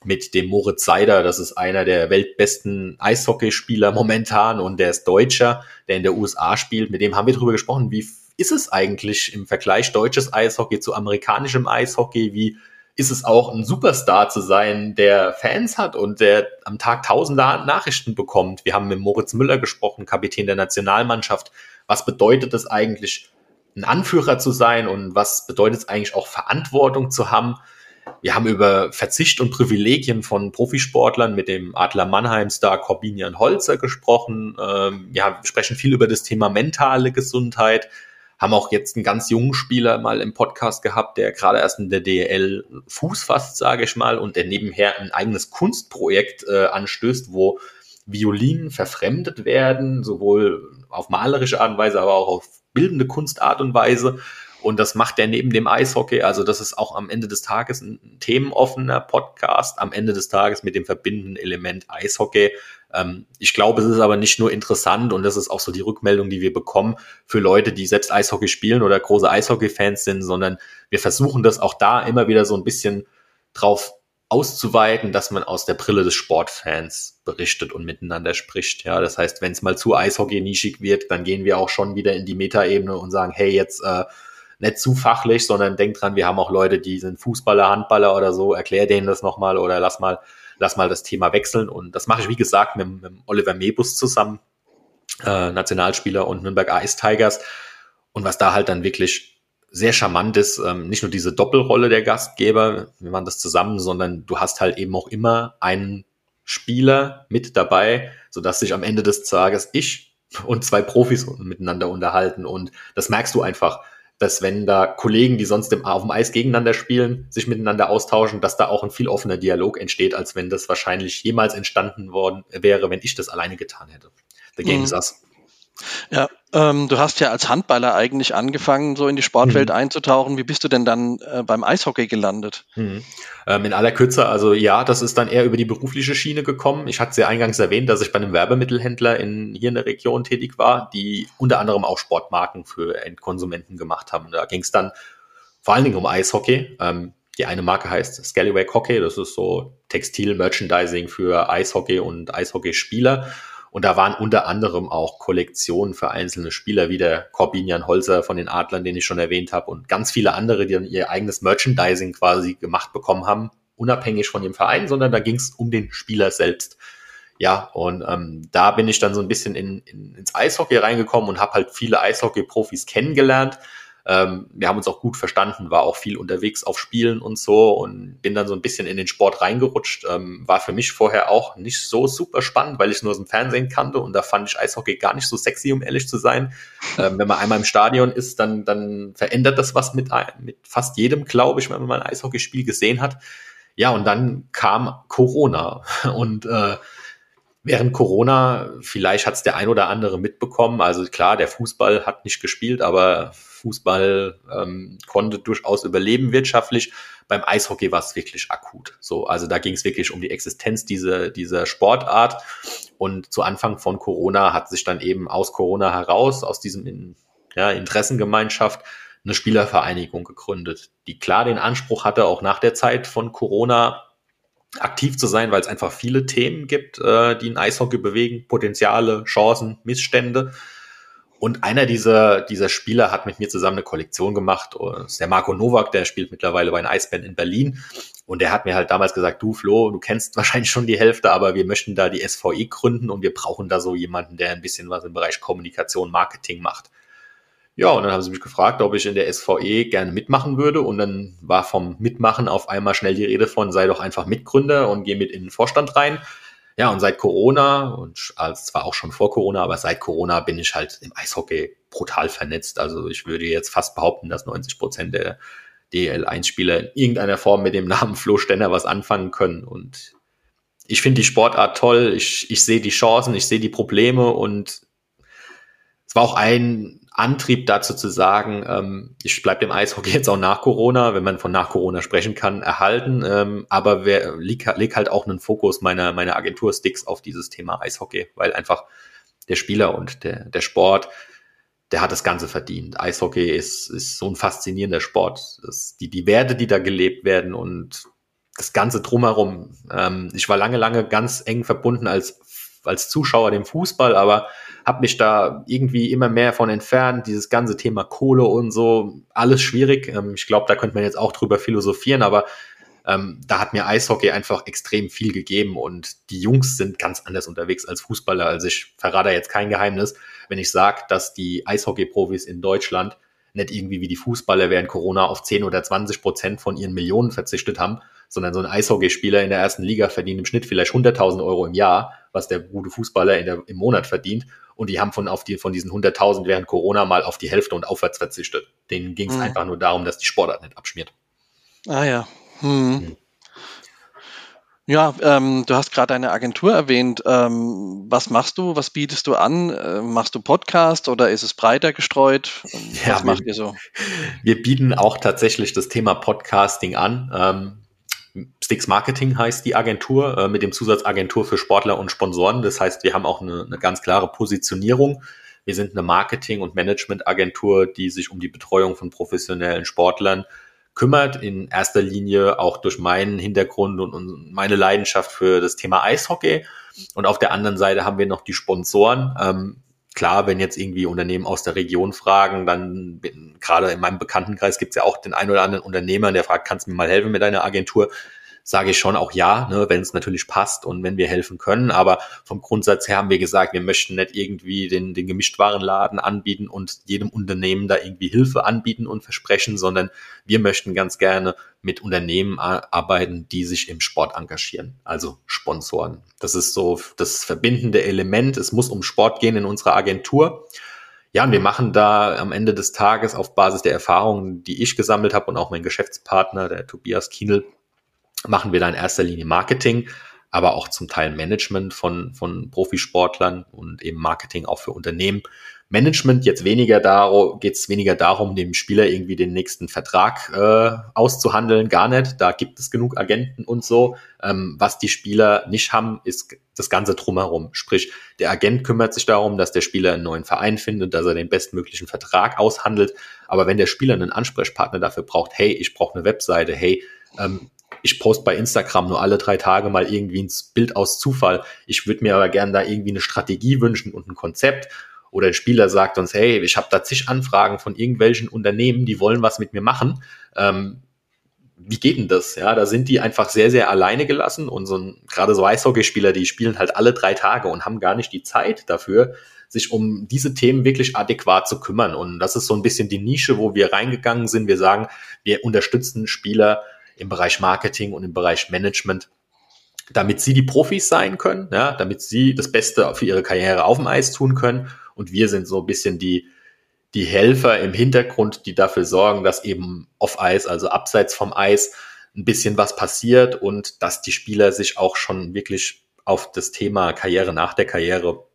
mit dem Moritz Seider, das ist einer der weltbesten Eishockeyspieler momentan und der ist Deutscher, der in der USA spielt. Mit dem haben wir darüber gesprochen, wie ist es eigentlich im Vergleich deutsches Eishockey zu amerikanischem Eishockey? Wie ist es auch ein Superstar zu sein, der Fans hat und der am Tag tausende Nachrichten bekommt? Wir haben mit Moritz Müller gesprochen, Kapitän der Nationalmannschaft. Was bedeutet es eigentlich, ein Anführer zu sein und was bedeutet es eigentlich auch Verantwortung zu haben? Wir haben über Verzicht und Privilegien von Profisportlern mit dem Adler Mannheim-Star Corbinian Holzer gesprochen. Ähm, wir sprechen viel über das Thema mentale Gesundheit. Haben auch jetzt einen ganz jungen Spieler mal im Podcast gehabt, der gerade erst in der DL Fuß fasst, sage ich mal, und der nebenher ein eigenes Kunstprojekt äh, anstößt, wo Violinen verfremdet werden, sowohl auf malerische Art und Weise, aber auch auf bildende Kunstart und Weise. Und das macht er neben dem Eishockey. Also das ist auch am Ende des Tages ein themenoffener Podcast. Am Ende des Tages mit dem verbindenden Element Eishockey. Ähm, ich glaube, es ist aber nicht nur interessant und das ist auch so die Rückmeldung, die wir bekommen für Leute, die selbst Eishockey spielen oder große Eishockey-Fans sind, sondern wir versuchen das auch da immer wieder so ein bisschen drauf auszuweiten, dass man aus der Brille des Sportfans berichtet und miteinander spricht. Ja, das heißt, wenn es mal zu Eishockey nischig wird, dann gehen wir auch schon wieder in die Metaebene und sagen, hey, jetzt äh, nicht zu fachlich, sondern denk dran, wir haben auch Leute, die sind Fußballer, Handballer oder so, erklär denen das nochmal oder lass mal, lass mal das Thema wechseln. Und das mache ich, wie gesagt, mit, mit Oliver Mebus zusammen, äh, Nationalspieler und Nürnberg Ice Tigers. Und was da halt dann wirklich sehr charmant ist, ähm, nicht nur diese Doppelrolle der Gastgeber, wir machen das zusammen, sondern du hast halt eben auch immer einen Spieler mit dabei, sodass sich am Ende des Tages ich und zwei Profis miteinander unterhalten. Und das merkst du einfach dass wenn da Kollegen, die sonst im, auf dem Eis gegeneinander spielen, sich miteinander austauschen, dass da auch ein viel offener Dialog entsteht, als wenn das wahrscheinlich jemals entstanden worden wäre, wenn ich das alleine getan hätte. The game mhm. is us. Ja, ähm, du hast ja als Handballer eigentlich angefangen, so in die Sportwelt mhm. einzutauchen. Wie bist du denn dann äh, beim Eishockey gelandet? Mhm. Ähm, in aller Kürze, also ja, das ist dann eher über die berufliche Schiene gekommen. Ich hatte es ja eingangs erwähnt, dass ich bei einem Werbemittelhändler in, hier in der Region tätig war, die unter anderem auch Sportmarken für Endkonsumenten gemacht haben. Da ging es dann vor allen Dingen um Eishockey. Ähm, die eine Marke heißt Scallywag Hockey, das ist so Textil-Merchandising für Eishockey und Eishockeyspieler. Und da waren unter anderem auch Kollektionen für einzelne Spieler, wie der Corbinian Holzer von den Adlern, den ich schon erwähnt habe, und ganz viele andere, die dann ihr eigenes Merchandising quasi gemacht bekommen haben, unabhängig von dem Verein, sondern da ging es um den Spieler selbst. Ja, und ähm, da bin ich dann so ein bisschen in, in, ins Eishockey reingekommen und habe halt viele Eishockey-Profis kennengelernt ähm, wir haben uns auch gut verstanden, war auch viel unterwegs auf Spielen und so und bin dann so ein bisschen in den Sport reingerutscht. Ähm, war für mich vorher auch nicht so super spannend, weil ich nur aus dem Fernsehen kannte und da fand ich Eishockey gar nicht so sexy, um ehrlich zu sein. Ähm, wenn man einmal im Stadion ist, dann, dann verändert das was mit, mit fast jedem, glaube ich, wenn man mal ein Eishockeyspiel gesehen hat. Ja, und dann kam Corona und äh, während Corona, vielleicht hat es der ein oder andere mitbekommen. Also klar, der Fußball hat nicht gespielt, aber Fußball ähm, konnte durchaus überleben wirtschaftlich. Beim Eishockey war es wirklich akut. So, also da ging es wirklich um die Existenz dieser, dieser Sportart. Und zu Anfang von Corona hat sich dann eben aus Corona heraus, aus diesem in, ja, Interessengemeinschaft, eine Spielervereinigung gegründet, die klar den Anspruch hatte, auch nach der Zeit von Corona aktiv zu sein, weil es einfach viele Themen gibt, äh, die in Eishockey bewegen, Potenziale, Chancen, Missstände. Und einer dieser, dieser Spieler hat mit mir zusammen eine Kollektion gemacht. Das ist der Marco Nowak, der spielt mittlerweile bei den Eisbären in Berlin. Und der hat mir halt damals gesagt, du Flo, du kennst wahrscheinlich schon die Hälfte, aber wir möchten da die SVE gründen und wir brauchen da so jemanden, der ein bisschen was im Bereich Kommunikation, Marketing macht. Ja, und dann haben sie mich gefragt, ob ich in der SVE gerne mitmachen würde. Und dann war vom Mitmachen auf einmal schnell die Rede von, sei doch einfach Mitgründer und geh mit in den Vorstand rein. Ja, und seit Corona, und als zwar auch schon vor Corona, aber seit Corona bin ich halt im Eishockey brutal vernetzt. Also ich würde jetzt fast behaupten, dass 90 Prozent der DL1-Spieler in irgendeiner Form mit dem Namen Flo Stenner was anfangen können. Und ich finde die Sportart toll. Ich, ich sehe die Chancen, ich sehe die Probleme und es war auch ein, Antrieb dazu zu sagen, ähm, ich bleibe dem Eishockey jetzt auch nach Corona, wenn man von nach Corona sprechen kann, erhalten. Ähm, aber wer, leg, leg halt auch einen Fokus meiner, meiner Agentur-Sticks auf dieses Thema Eishockey, weil einfach der Spieler und der, der Sport, der hat das Ganze verdient. Eishockey ist, ist so ein faszinierender Sport. Das, die, die Werte, die da gelebt werden und das Ganze drumherum. Ähm, ich war lange, lange ganz eng verbunden als, als Zuschauer dem Fußball, aber habe mich da irgendwie immer mehr von entfernt. Dieses ganze Thema Kohle und so, alles schwierig. Ähm, ich glaube, da könnte man jetzt auch drüber philosophieren, aber ähm, da hat mir Eishockey einfach extrem viel gegeben und die Jungs sind ganz anders unterwegs als Fußballer. Also ich verrate jetzt kein Geheimnis, wenn ich sage, dass die Eishockey-Profis in Deutschland nicht irgendwie wie die Fußballer während Corona auf 10 oder 20 Prozent von ihren Millionen verzichtet haben, sondern so ein Eishockeyspieler in der ersten Liga verdient im Schnitt vielleicht 100.000 Euro im Jahr, was der gute Fußballer in der, im Monat verdient. Und die haben von, auf die, von diesen 100.000 während Corona mal auf die Hälfte und aufwärts verzichtet. Denen ging es mhm. einfach nur darum, dass die Sportart nicht abschmiert. Ah ja. Hm. Mhm. Ja, ähm, du hast gerade eine Agentur erwähnt. Ähm, was machst du? Was bietest du an? Äh, machst du Podcast oder ist es breiter gestreut? Was ja, macht wir, ihr so? Wir bieten auch tatsächlich das Thema Podcasting an. Sticks Marketing heißt die Agentur äh, mit dem Zusatz Agentur für Sportler und Sponsoren. Das heißt, wir haben auch eine, eine ganz klare Positionierung. Wir sind eine Marketing- und Management-Agentur, die sich um die Betreuung von professionellen Sportlern kümmert. In erster Linie auch durch meinen Hintergrund und, und meine Leidenschaft für das Thema Eishockey. Und auf der anderen Seite haben wir noch die Sponsoren. Ähm, klar, wenn jetzt irgendwie Unternehmen aus der Region fragen, dann gerade in meinem Bekanntenkreis gibt es ja auch den einen oder anderen Unternehmer, der fragt, kannst du mir mal helfen mit deiner Agentur? Sage ich schon auch ja, ne, wenn es natürlich passt und wenn wir helfen können. Aber vom Grundsatz her haben wir gesagt, wir möchten nicht irgendwie den, den Gemischtwarenladen anbieten und jedem Unternehmen da irgendwie Hilfe anbieten und versprechen, sondern wir möchten ganz gerne mit Unternehmen arbeiten, die sich im Sport engagieren, also Sponsoren. Das ist so das verbindende Element. Es muss um Sport gehen in unserer Agentur. Ja, und wir machen da am Ende des Tages auf Basis der Erfahrungen, die ich gesammelt habe und auch mein Geschäftspartner, der Tobias Kienel, machen wir da in erster Linie Marketing, aber auch zum Teil Management von, von Profisportlern und eben Marketing auch für Unternehmen. Management jetzt weniger darum, geht es weniger darum, dem Spieler irgendwie den nächsten Vertrag äh, auszuhandeln, gar nicht. Da gibt es genug Agenten und so. Ähm, was die Spieler nicht haben, ist das Ganze drumherum. Sprich, der Agent kümmert sich darum, dass der Spieler einen neuen Verein findet, dass er den bestmöglichen Vertrag aushandelt. Aber wenn der Spieler einen Ansprechpartner dafür braucht, hey, ich brauche eine Webseite, hey, ähm, ich poste bei Instagram nur alle drei Tage mal irgendwie ein Bild aus Zufall. Ich würde mir aber gerne da irgendwie eine Strategie wünschen und ein Konzept. Oder ein Spieler sagt uns, hey, ich habe da zig Anfragen von irgendwelchen Unternehmen, die wollen was mit mir machen. Ähm, wie geht denn das? Ja, da sind die einfach sehr, sehr alleine gelassen und so ein, gerade so Eishockeyspieler, die spielen halt alle drei Tage und haben gar nicht die Zeit dafür, sich um diese Themen wirklich adäquat zu kümmern. Und das ist so ein bisschen die Nische, wo wir reingegangen sind. Wir sagen, wir unterstützen Spieler im Bereich Marketing und im Bereich Management, damit sie die Profis sein können, ja, damit sie das Beste für ihre Karriere auf dem Eis tun können. Und wir sind so ein bisschen die, die Helfer im Hintergrund, die dafür sorgen, dass eben auf Eis, also abseits vom Eis, ein bisschen was passiert und dass die Spieler sich auch schon wirklich auf das Thema Karriere nach der Karriere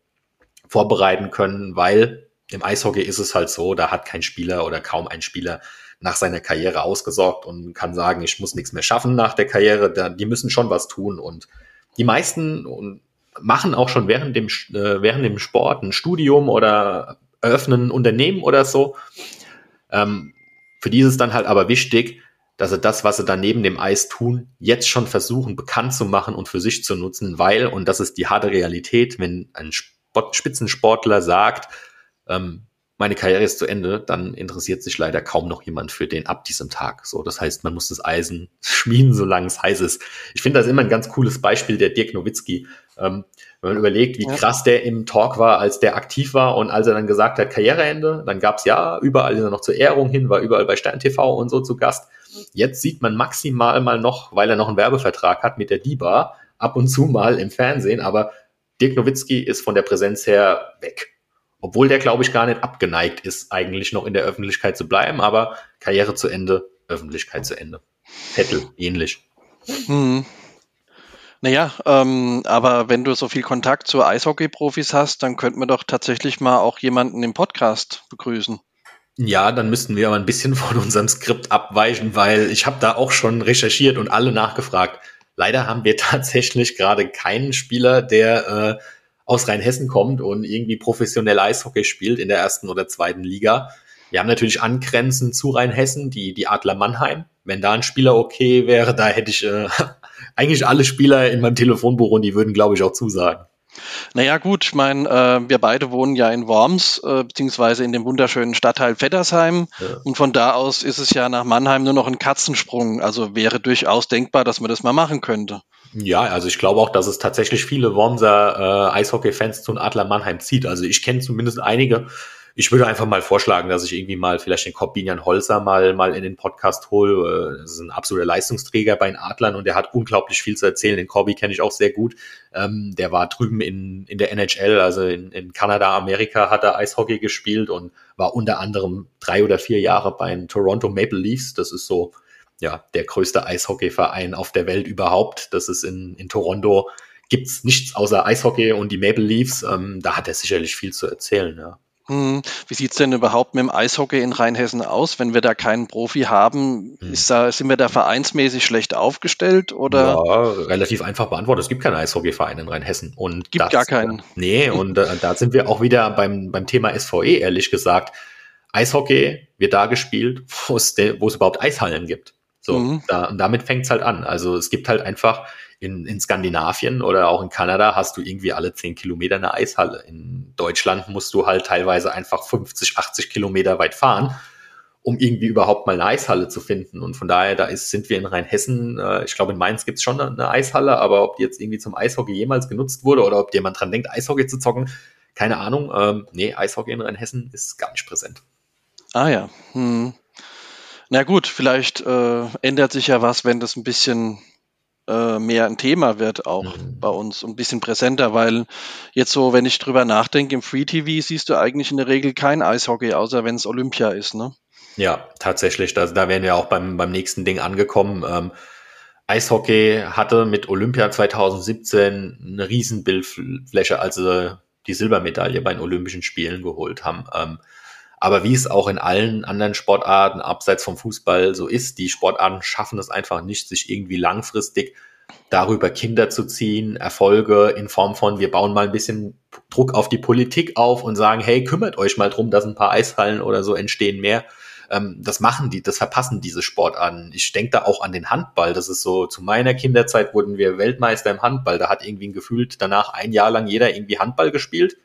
vorbereiten können, weil im Eishockey ist es halt so, da hat kein Spieler oder kaum ein Spieler nach seiner Karriere ausgesorgt und kann sagen, ich muss nichts mehr schaffen nach der Karriere. Da, die müssen schon was tun. Und die meisten machen auch schon während dem, äh, während dem Sport ein Studium oder eröffnen ein Unternehmen oder so. Ähm, für die ist es dann halt aber wichtig, dass sie das, was sie dann neben dem Eis tun, jetzt schon versuchen bekannt zu machen und für sich zu nutzen, weil, und das ist die harte Realität, wenn ein Sport, Spitzensportler sagt, ähm, meine Karriere ist zu Ende, dann interessiert sich leider kaum noch jemand für den ab diesem Tag. So, das heißt, man muss das Eisen schmieden, solange es heiß ist. Ich finde das immer ein ganz cooles Beispiel, der Dirk Nowitzki. Ähm, wenn man überlegt, wie ja. krass der im Talk war, als der aktiv war und als er dann gesagt hat, Karriereende, dann gab's ja überall ist er noch zur Ehrung hin, war überall bei Stern TV und so zu Gast. Jetzt sieht man maximal mal noch, weil er noch einen Werbevertrag hat mit der DIBA, ab und zu mal im Fernsehen, aber Dirk Nowitzki ist von der Präsenz her weg. Obwohl der, glaube ich, gar nicht abgeneigt ist, eigentlich noch in der Öffentlichkeit zu bleiben, aber Karriere zu Ende, Öffentlichkeit zu Ende. Vettel, ähnlich. Hm. Naja, ähm, aber wenn du so viel Kontakt zu Eishockey-Profis hast, dann könnten wir doch tatsächlich mal auch jemanden im Podcast begrüßen. Ja, dann müssten wir aber ein bisschen von unserem Skript abweichen, weil ich habe da auch schon recherchiert und alle nachgefragt. Leider haben wir tatsächlich gerade keinen Spieler, der äh, aus Rheinhessen kommt und irgendwie professionell Eishockey spielt in der ersten oder zweiten Liga. Wir haben natürlich angrenzend zu Rheinhessen die, die Adler Mannheim. Wenn da ein Spieler okay wäre, da hätte ich äh, eigentlich alle Spieler in meinem Telefonbuch und die würden, glaube ich, auch zusagen. Naja gut, ich meine, äh, wir beide wohnen ja in Worms, äh, beziehungsweise in dem wunderschönen Stadtteil Vettersheim. Ja. Und von da aus ist es ja nach Mannheim nur noch ein Katzensprung. Also wäre durchaus denkbar, dass man das mal machen könnte. Ja, also ich glaube auch, dass es tatsächlich viele Wormser äh, Eishockey-Fans zu Adler Mannheim zieht. Also ich kenne zumindest einige, ich würde einfach mal vorschlagen, dass ich irgendwie mal vielleicht den Corbinian Holzer mal, mal in den Podcast hole. Äh, das ist ein absoluter Leistungsträger bei den Adlern und der hat unglaublich viel zu erzählen. Den Corby kenne ich auch sehr gut. Ähm, der war drüben in, in der NHL, also in, in Kanada, Amerika hat er Eishockey gespielt und war unter anderem drei oder vier Jahre bei den Toronto Maple Leafs. Das ist so, ja, der größte Eishockeyverein auf der Welt überhaupt. Das ist in, in Toronto gibt's nichts außer Eishockey und die Maple Leafs. Ähm, da hat er sicherlich viel zu erzählen, ja. Hm, wie sieht's denn überhaupt mit dem Eishockey in Rheinhessen aus? Wenn wir da keinen Profi haben, hm. ist da, sind wir da vereinsmäßig schlecht aufgestellt oder? Ja, relativ einfach beantwortet. Es gibt keinen Eishockeyverein in Rheinhessen. Und gibt das, gar keinen. Nee, und äh, da sind wir auch wieder beim, beim Thema SVE, ehrlich gesagt. Eishockey wird da gespielt, wo es, wo es überhaupt Eishallen gibt. So, mhm. da, und damit fängt's halt an. Also es gibt halt einfach in, in Skandinavien oder auch in Kanada hast du irgendwie alle zehn Kilometer eine Eishalle. In Deutschland musst du halt teilweise einfach 50, 80 Kilometer weit fahren, um irgendwie überhaupt mal eine Eishalle zu finden. Und von daher, da ist, sind wir in Rheinhessen, äh, ich glaube in Mainz gibt's schon eine Eishalle, aber ob die jetzt irgendwie zum Eishockey jemals genutzt wurde oder ob jemand dran denkt, Eishockey zu zocken, keine Ahnung. Ähm, nee, Eishockey in Rheinhessen ist gar nicht präsent. Ah ja. Hm. Na gut, vielleicht äh, ändert sich ja was, wenn das ein bisschen äh, mehr ein Thema wird, auch mhm. bei uns, ein bisschen präsenter, weil jetzt so, wenn ich drüber nachdenke, im Free TV siehst du eigentlich in der Regel kein Eishockey, außer wenn es Olympia ist, ne? Ja, tatsächlich. Da, da wären wir auch beim, beim nächsten Ding angekommen. Ähm, Eishockey hatte mit Olympia 2017 eine Riesenbildfläche, als sie die Silbermedaille bei den Olympischen Spielen geholt haben. Ähm, aber wie es auch in allen anderen Sportarten abseits vom Fußball so ist, die Sportarten schaffen es einfach nicht, sich irgendwie langfristig darüber Kinder zu ziehen, Erfolge in Form von, wir bauen mal ein bisschen Druck auf die Politik auf und sagen, hey, kümmert euch mal drum, dass ein paar Eishallen oder so entstehen mehr. Ähm, das machen die, das verpassen diese Sportarten. Ich denke da auch an den Handball. Das ist so, zu meiner Kinderzeit wurden wir Weltmeister im Handball. Da hat irgendwie gefühlt danach ein Jahr lang jeder irgendwie Handball gespielt.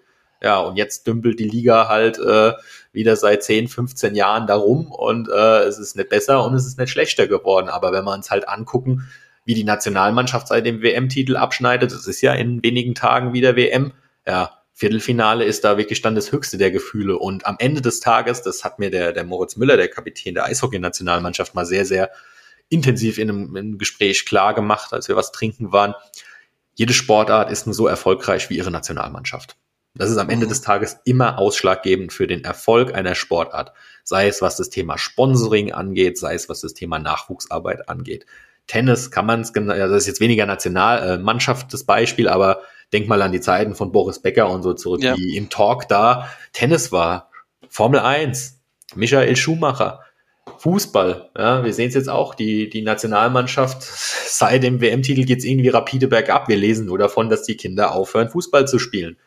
Ja, und jetzt dümpelt die Liga halt äh, wieder seit 10, 15 Jahren darum und äh, es ist nicht besser und es ist nicht schlechter geworden. Aber wenn wir uns halt angucken, wie die Nationalmannschaft seit dem WM-Titel abschneidet, es ist ja in wenigen Tagen wieder WM, ja, Viertelfinale ist da wirklich dann das höchste der Gefühle. Und am Ende des Tages, das hat mir der, der Moritz Müller, der Kapitän der Eishockey-Nationalmannschaft, mal sehr, sehr intensiv in einem, in einem Gespräch klar gemacht, als wir was trinken waren. Jede Sportart ist nur so erfolgreich wie ihre Nationalmannschaft. Das ist am Ende mhm. des Tages immer ausschlaggebend für den Erfolg einer Sportart. Sei es, was das Thema Sponsoring angeht, sei es, was das Thema Nachwuchsarbeit angeht. Tennis kann man es, das ist jetzt weniger Nationalmannschaft äh, das Beispiel, aber denk mal an die Zeiten von Boris Becker und so zurück, ja. die im Talk da Tennis war, Formel 1, Michael Schumacher, Fußball, ja, wir sehen es jetzt auch, die, die Nationalmannschaft, seit dem WM-Titel geht es irgendwie rapide bergab. Wir lesen nur davon, dass die Kinder aufhören, Fußball zu spielen.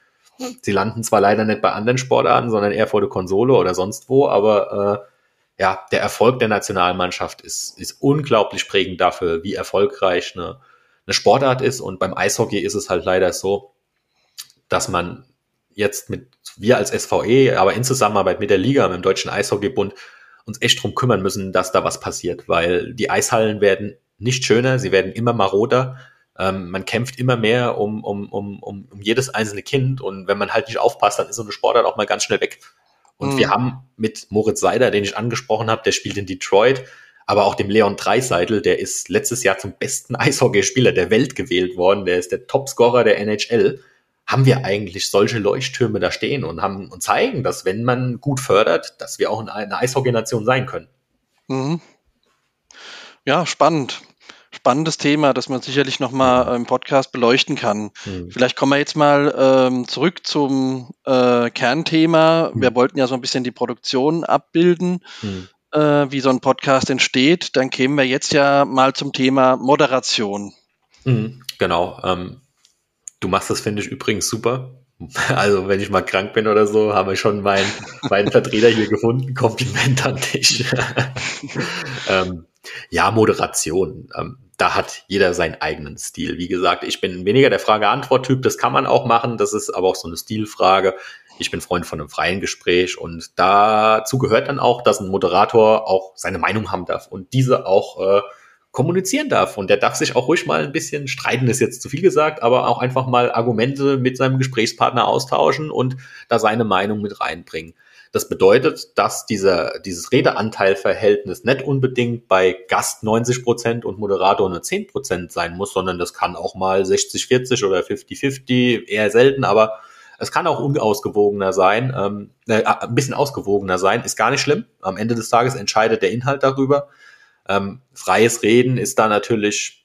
Sie landen zwar leider nicht bei anderen Sportarten, sondern eher vor der Konsole oder sonst wo, aber äh, ja, der Erfolg der Nationalmannschaft ist, ist unglaublich prägend dafür, wie erfolgreich eine, eine Sportart ist. Und beim Eishockey ist es halt leider so, dass man jetzt mit, wir als SVE, aber in Zusammenarbeit mit der Liga, mit dem Deutschen Eishockeybund, uns echt drum kümmern müssen, dass da was passiert, weil die Eishallen werden nicht schöner, sie werden immer maroder ähm, man kämpft immer mehr um, um, um, um, um jedes einzelne Kind und wenn man halt nicht aufpasst, dann ist so eine Sportart auch mal ganz schnell weg. Und mhm. wir haben mit Moritz Seider, den ich angesprochen habe, der spielt in Detroit, aber auch dem Leon Dreiseitel, der ist letztes Jahr zum besten Eishockeyspieler der Welt gewählt worden, der ist der Topscorer der NHL, haben wir eigentlich solche Leuchttürme da stehen und haben und zeigen, dass wenn man gut fördert, dass wir auch eine Eishockeynation sein können. Mhm. Ja, spannend spannendes Thema, das man sicherlich nochmal im Podcast beleuchten kann. Mhm. Vielleicht kommen wir jetzt mal ähm, zurück zum äh, Kernthema. Mhm. Wir wollten ja so ein bisschen die Produktion abbilden, mhm. äh, wie so ein Podcast entsteht. Dann kämen wir jetzt ja mal zum Thema Moderation. Mhm. Genau. Ähm, du machst das, finde ich, übrigens super. Also, wenn ich mal krank bin oder so, haben wir schon meinen, meinen Vertreter hier gefunden. Kompliment an dich. ähm, ja, Moderation. Ähm, da hat jeder seinen eigenen Stil. Wie gesagt, ich bin weniger der Frage-Antwort-Typ. Das kann man auch machen. Das ist aber auch so eine Stilfrage. Ich bin Freund von einem freien Gespräch und dazu gehört dann auch, dass ein Moderator auch seine Meinung haben darf und diese auch äh, kommunizieren darf. Und der darf sich auch ruhig mal ein bisschen streiten, ist jetzt zu viel gesagt, aber auch einfach mal Argumente mit seinem Gesprächspartner austauschen und da seine Meinung mit reinbringen. Das bedeutet, dass dieser, dieses Redeanteilverhältnis nicht unbedingt bei Gast 90 Prozent und Moderator nur 10 Prozent sein muss, sondern das kann auch mal 60-40 oder 50-50, eher selten, aber es kann auch unausgewogener sein, ähm, äh, ein bisschen ausgewogener sein, ist gar nicht schlimm. Am Ende des Tages entscheidet der Inhalt darüber. Ähm, freies Reden ist da natürlich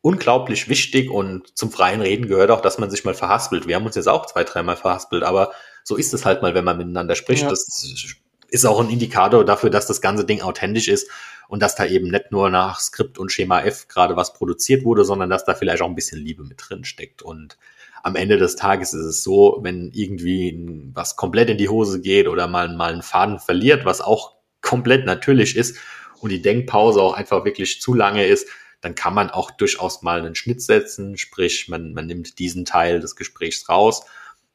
unglaublich wichtig und zum freien Reden gehört auch, dass man sich mal verhaspelt. Wir haben uns jetzt auch zwei, dreimal verhaspelt, aber so ist es halt mal, wenn man miteinander spricht. Ja. Das ist auch ein Indikator dafür, dass das ganze Ding authentisch ist und dass da eben nicht nur nach Skript und Schema F gerade was produziert wurde, sondern dass da vielleicht auch ein bisschen Liebe mit drin steckt. Und am Ende des Tages ist es so, wenn irgendwie was komplett in die Hose geht oder mal, mal einen Faden verliert, was auch komplett natürlich ist und die Denkpause auch einfach wirklich zu lange ist, dann kann man auch durchaus mal einen Schnitt setzen, sprich, man, man nimmt diesen Teil des Gesprächs raus.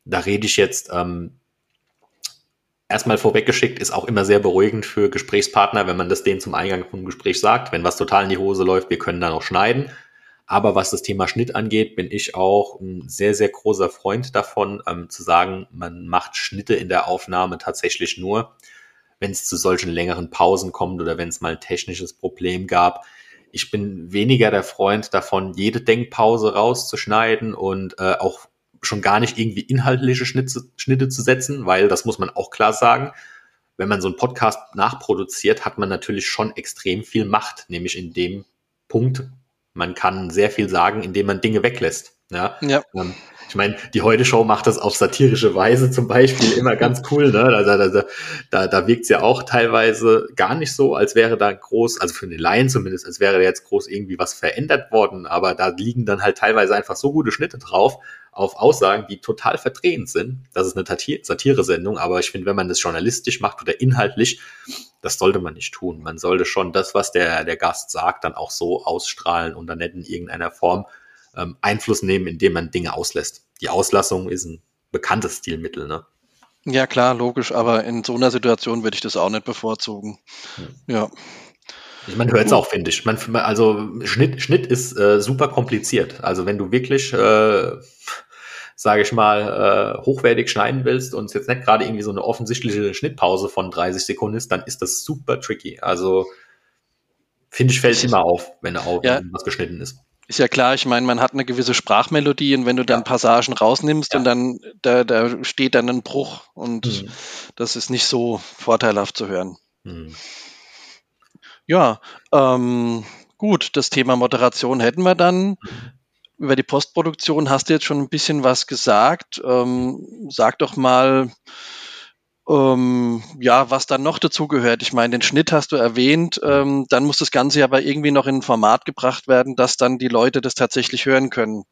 Da rede ich jetzt ähm, erstmal vorweggeschickt, ist auch immer sehr beruhigend für Gesprächspartner, wenn man das denen zum Eingang vom Gespräch sagt. Wenn was total in die Hose läuft, wir können da noch schneiden. Aber was das Thema Schnitt angeht, bin ich auch ein sehr, sehr großer Freund davon, ähm, zu sagen, man macht Schnitte in der Aufnahme tatsächlich nur, wenn es zu solchen längeren Pausen kommt oder wenn es mal ein technisches Problem gab. Ich bin weniger der Freund davon, jede Denkpause rauszuschneiden und äh, auch schon gar nicht irgendwie inhaltliche Schnitte, Schnitte zu setzen, weil das muss man auch klar sagen. Wenn man so einen Podcast nachproduziert, hat man natürlich schon extrem viel Macht, nämlich in dem Punkt, man kann sehr viel sagen, indem man Dinge weglässt. Ja. ja. Ähm, ich meine, die Heute-Show macht das auf satirische Weise zum Beispiel immer ganz cool. Ne? Da, da, da, da wirkt es ja auch teilweise gar nicht so, als wäre da groß, also für den Laien zumindest, als wäre da jetzt groß irgendwie was verändert worden. Aber da liegen dann halt teilweise einfach so gute Schnitte drauf auf Aussagen, die total verdrehend sind. Das ist eine Satire-Sendung, aber ich finde, wenn man das journalistisch macht oder inhaltlich, das sollte man nicht tun. Man sollte schon das, was der, der Gast sagt, dann auch so ausstrahlen und dann nicht in irgendeiner Form ähm, Einfluss nehmen, indem man Dinge auslässt. Die Auslassung ist ein bekanntes Stilmittel, ne? Ja, klar, logisch, aber in so einer Situation würde ich das auch nicht bevorzugen. Hm. Ja. Man hört es auch, finde ich. Man, also Schnitt, Schnitt ist äh, super kompliziert. Also wenn du wirklich, äh, sage ich mal, äh, hochwertig schneiden willst und es jetzt nicht gerade irgendwie so eine offensichtliche Schnittpause von 30 Sekunden ist, dann ist das super tricky. Also finde ich, fällt immer auf, wenn auch ja. was geschnitten ist. Ist ja klar, ich meine, man hat eine gewisse Sprachmelodie und wenn du dann Passagen rausnimmst ja. und dann da, da steht dann ein Bruch und mhm. das ist nicht so vorteilhaft zu hören. Mhm. Ja, ähm, gut, das Thema Moderation hätten wir dann. Über die Postproduktion hast du jetzt schon ein bisschen was gesagt. Ähm, sag doch mal, ähm, ja, was dann noch dazu gehört. Ich meine, den Schnitt hast du erwähnt. Ähm, dann muss das Ganze aber irgendwie noch in ein Format gebracht werden, dass dann die Leute das tatsächlich hören können.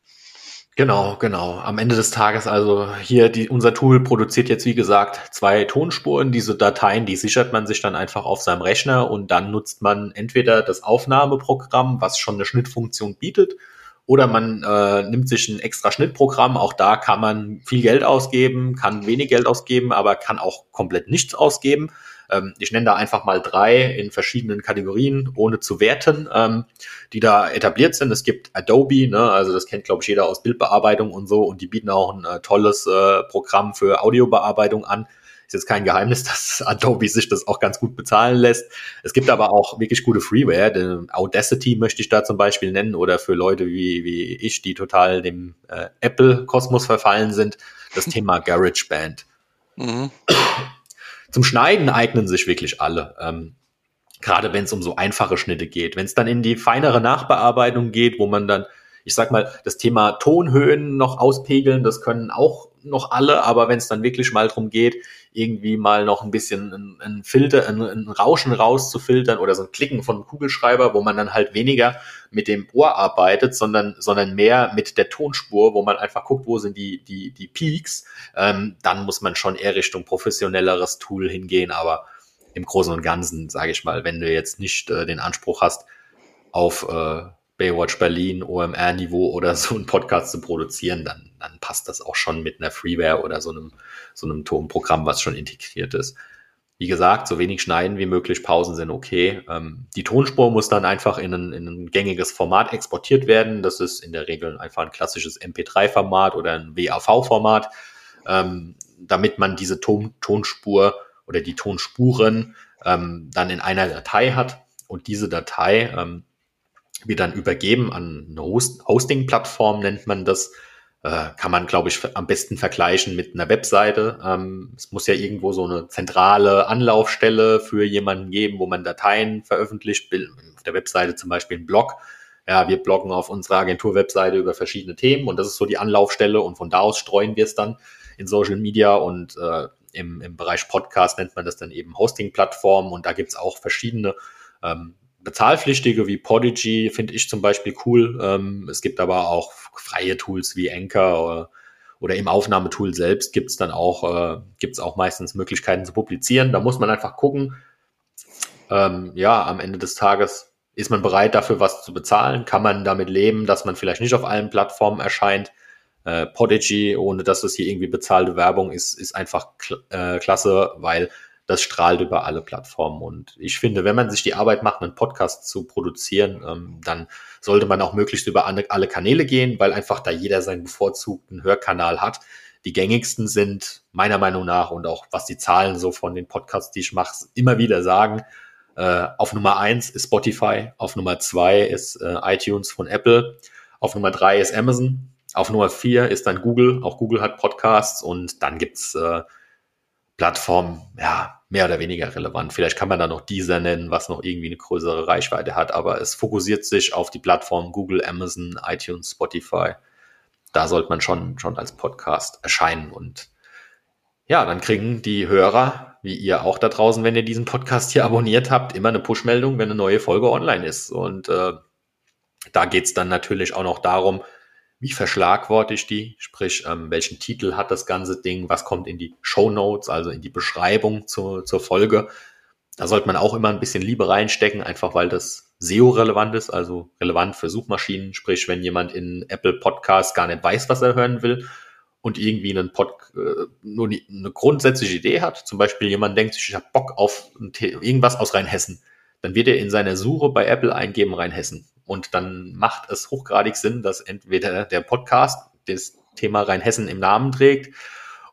Genau, genau. Am Ende des Tages, also hier, die, unser Tool produziert jetzt, wie gesagt, zwei Tonspuren. Diese Dateien, die sichert man sich dann einfach auf seinem Rechner und dann nutzt man entweder das Aufnahmeprogramm, was schon eine Schnittfunktion bietet, oder man äh, nimmt sich ein extra Schnittprogramm. Auch da kann man viel Geld ausgeben, kann wenig Geld ausgeben, aber kann auch komplett nichts ausgeben. Ähm, ich nenne da einfach mal drei in verschiedenen Kategorien, ohne zu werten, ähm, die da etabliert sind. Es gibt Adobe, ne, also das kennt, glaube ich, jeder aus Bildbearbeitung und so, und die bieten auch ein äh, tolles äh, Programm für Audiobearbeitung an. Ist jetzt kein Geheimnis, dass Adobe sich das auch ganz gut bezahlen lässt. Es gibt aber auch wirklich gute Freeware. Den Audacity möchte ich da zum Beispiel nennen oder für Leute wie, wie ich, die total dem äh, Apple-Kosmos verfallen sind, das Thema GarageBand. Mhm. Zum Schneiden eignen sich wirklich alle. Ähm, Gerade wenn es um so einfache Schnitte geht. Wenn es dann in die feinere Nachbearbeitung geht, wo man dann, ich sag mal, das Thema Tonhöhen noch auspegeln, das können auch noch alle, aber wenn es dann wirklich mal drum geht, irgendwie mal noch ein bisschen ein, Filter, ein, ein, Rauschen rauszufiltern oder so ein Klicken von einem Kugelschreiber, wo man dann halt weniger mit dem Ohr arbeitet, sondern, sondern mehr mit der Tonspur, wo man einfach guckt, wo sind die, die, die Peaks, ähm, dann muss man schon eher Richtung professionelleres Tool hingehen, aber im Großen und Ganzen, sage ich mal, wenn du jetzt nicht äh, den Anspruch hast, auf äh, Baywatch Berlin, OMR-Niveau oder so einen Podcast zu produzieren, dann, dann passt das auch schon mit einer Freeware oder so einem, so einem Tonprogramm, was schon integriert ist. Wie gesagt, so wenig schneiden wie möglich, Pausen sind okay. Ähm, die Tonspur muss dann einfach in ein, in ein gängiges Format exportiert werden. Das ist in der Regel einfach ein klassisches MP3-Format oder ein WAV-Format, ähm, damit man diese Ton Tonspur oder die Tonspuren ähm, dann in einer Datei hat. Und diese Datei ähm, wird dann übergeben an eine Host Hosting-Plattform, nennt man das. Äh, kann man, glaube ich, am besten vergleichen mit einer Webseite. Ähm, es muss ja irgendwo so eine zentrale Anlaufstelle für jemanden geben, wo man Dateien veröffentlicht. Auf der Webseite zum Beispiel ein Blog. Ja, wir bloggen auf unserer Agentur-Webseite über verschiedene Themen und das ist so die Anlaufstelle und von da aus streuen wir es dann in Social Media und äh, im, im Bereich Podcast nennt man das dann eben Hosting-Plattformen und da gibt's auch verschiedene ähm, bezahlpflichtige wie Podigy finde ich zum Beispiel cool. Ähm, es gibt aber auch freie Tools wie Anchor oder, oder im Aufnahmetool selbst gibt es dann auch, äh, gibt es auch meistens Möglichkeiten zu publizieren. Da muss man einfach gucken. Ähm, ja, am Ende des Tages ist man bereit dafür was zu bezahlen? Kann man damit leben, dass man vielleicht nicht auf allen Plattformen erscheint? Äh, Podigy, ohne dass es hier irgendwie bezahlte Werbung ist, ist einfach kl äh, klasse, weil das strahlt über alle Plattformen. Und ich finde, wenn man sich die Arbeit macht, einen Podcast zu produzieren, ähm, dann sollte man auch möglichst über alle, Kanäle gehen, weil einfach da jeder seinen bevorzugten Hörkanal hat. Die gängigsten sind meiner Meinung nach und auch was die Zahlen so von den Podcasts, die ich mache, immer wieder sagen. Äh, auf Nummer eins ist Spotify, auf Nummer zwei ist äh, iTunes von Apple, auf Nummer drei ist Amazon, auf Nummer vier ist dann Google. Auch Google hat Podcasts und dann gibt's äh, Plattformen, ja, mehr oder weniger relevant. Vielleicht kann man da noch dieser nennen, was noch irgendwie eine größere Reichweite hat, aber es fokussiert sich auf die Plattformen Google, Amazon, iTunes, Spotify. Da sollte man schon, schon als Podcast erscheinen und ja, dann kriegen die Hörer, wie ihr auch da draußen, wenn ihr diesen Podcast hier abonniert habt, immer eine Push-Meldung, wenn eine neue Folge online ist. Und äh, da geht's dann natürlich auch noch darum, wie verschlagworte ich die? Sprich, ähm, welchen Titel hat das ganze Ding? Was kommt in die Show Notes, also in die Beschreibung zu, zur Folge? Da sollte man auch immer ein bisschen Liebe reinstecken, einfach weil das SEO-relevant ist, also relevant für Suchmaschinen. Sprich, wenn jemand in Apple Podcast gar nicht weiß, was er hören will und irgendwie einen Pod, äh, nur die, eine grundsätzliche Idee hat, zum Beispiel jemand denkt sich, ich habe Bock auf irgendwas aus Rheinhessen, dann wird er in seiner Suche bei Apple eingeben Rheinhessen. Und dann macht es hochgradig Sinn, dass entweder der Podcast das Thema Rheinhessen im Namen trägt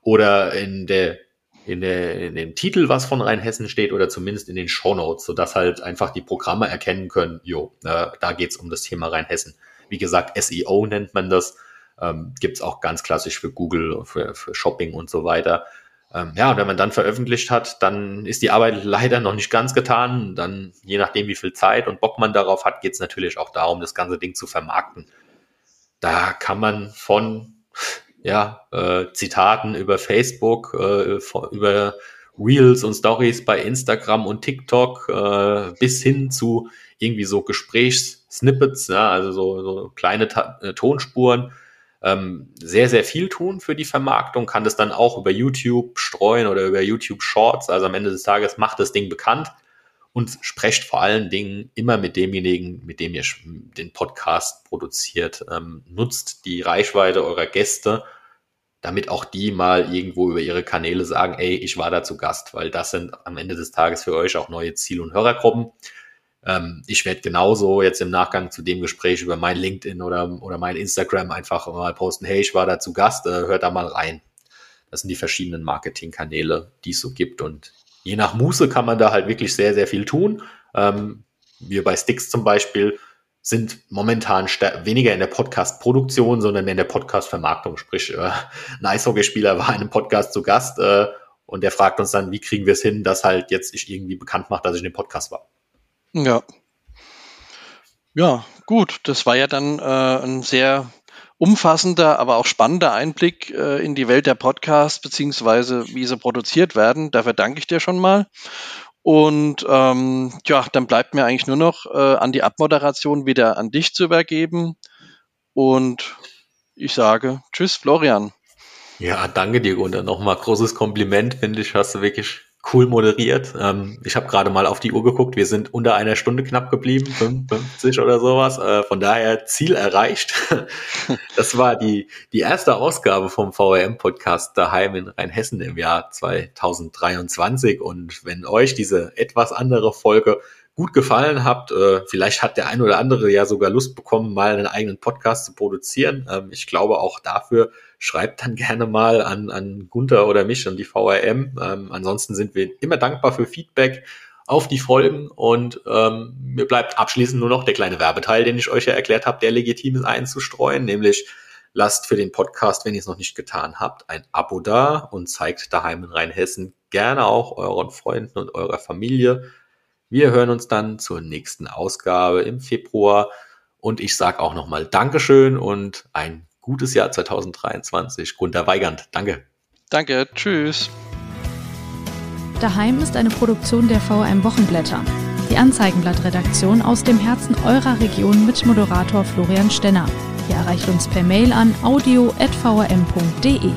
oder in der in, der, in dem Titel was von Rheinhessen steht oder zumindest in den Shownotes, sodass halt einfach die Programme erkennen können, jo, äh, da geht's um das Thema Rheinhessen. Wie gesagt, SEO nennt man das. Ähm, gibt's auch ganz klassisch für Google, für, für Shopping und so weiter. Ähm, ja, und wenn man dann veröffentlicht hat, dann ist die Arbeit leider noch nicht ganz getan. Dann, je nachdem, wie viel Zeit und Bock man darauf hat, geht es natürlich auch darum, das ganze Ding zu vermarkten. Da kann man von ja, äh, Zitaten über Facebook, äh, über Reels und Stories bei Instagram und TikTok äh, bis hin zu irgendwie so Gesprächssnippets, ja, also so, so kleine Ta äh, Tonspuren ähm, sehr, sehr viel tun für die Vermarktung, kann das dann auch über YouTube streuen oder über YouTube Shorts. Also am Ende des Tages macht das Ding bekannt und sprecht vor allen Dingen immer mit demjenigen, mit dem ihr den Podcast produziert. Ähm, nutzt die Reichweite eurer Gäste, damit auch die mal irgendwo über ihre Kanäle sagen, ey, ich war da zu Gast, weil das sind am Ende des Tages für euch auch neue Ziel- und Hörergruppen. Ähm, ich werde genauso jetzt im Nachgang zu dem Gespräch über mein LinkedIn oder, oder mein Instagram einfach mal posten, hey, ich war da zu Gast, äh, hört da mal rein. Das sind die verschiedenen Marketingkanäle, die es so gibt. Und je nach Muße kann man da halt wirklich sehr, sehr viel tun. Ähm, wir bei Sticks zum Beispiel sind momentan weniger in der Podcast-Produktion, sondern in der Podcast-Vermarktung. Sprich, äh, ein Eishockeyspieler war in einem Podcast zu Gast äh, und der fragt uns dann, wie kriegen wir es hin, dass halt jetzt ich irgendwie bekannt mache, dass ich in dem Podcast war. Ja. Ja, gut. Das war ja dann äh, ein sehr umfassender, aber auch spannender Einblick äh, in die Welt der Podcasts, beziehungsweise wie sie produziert werden. Dafür danke ich dir schon mal. Und ähm, ja, dann bleibt mir eigentlich nur noch äh, an die Abmoderation wieder an dich zu übergeben. Und ich sage Tschüss, Florian. Ja, danke dir, Gunter. Nochmal großes Kompliment, finde ich, hast du wirklich cool moderiert. Ähm, ich habe gerade mal auf die Uhr geguckt, wir sind unter einer Stunde knapp geblieben, 55 oder sowas. Äh, von daher Ziel erreicht. das war die, die erste Ausgabe vom VRM-Podcast daheim in Rheinhessen im Jahr 2023. Und wenn euch diese etwas andere Folge gut gefallen habt. Äh, vielleicht hat der ein oder andere ja sogar Lust bekommen, mal einen eigenen Podcast zu produzieren. Ähm, ich glaube auch dafür schreibt dann gerne mal an, an Gunther oder mich und die VRM. Ähm, ansonsten sind wir immer dankbar für Feedback auf die Folgen und ähm, mir bleibt abschließend nur noch der kleine Werbeteil, den ich euch ja erklärt habe, der legitim ist einzustreuen, nämlich lasst für den Podcast, wenn ihr es noch nicht getan habt, ein Abo da und zeigt daheim in Rheinhessen gerne auch euren Freunden und eurer Familie. Wir hören uns dann zur nächsten Ausgabe im Februar und ich sage auch nochmal Dankeschön und ein gutes Jahr 2023. Gunter Weigand, danke. Danke, tschüss. Daheim ist eine Produktion der VRM Wochenblätter. Die Anzeigenblattredaktion aus dem Herzen eurer Region mit Moderator Florian Stenner. Ihr erreicht uns per Mail an audio.vrm.de.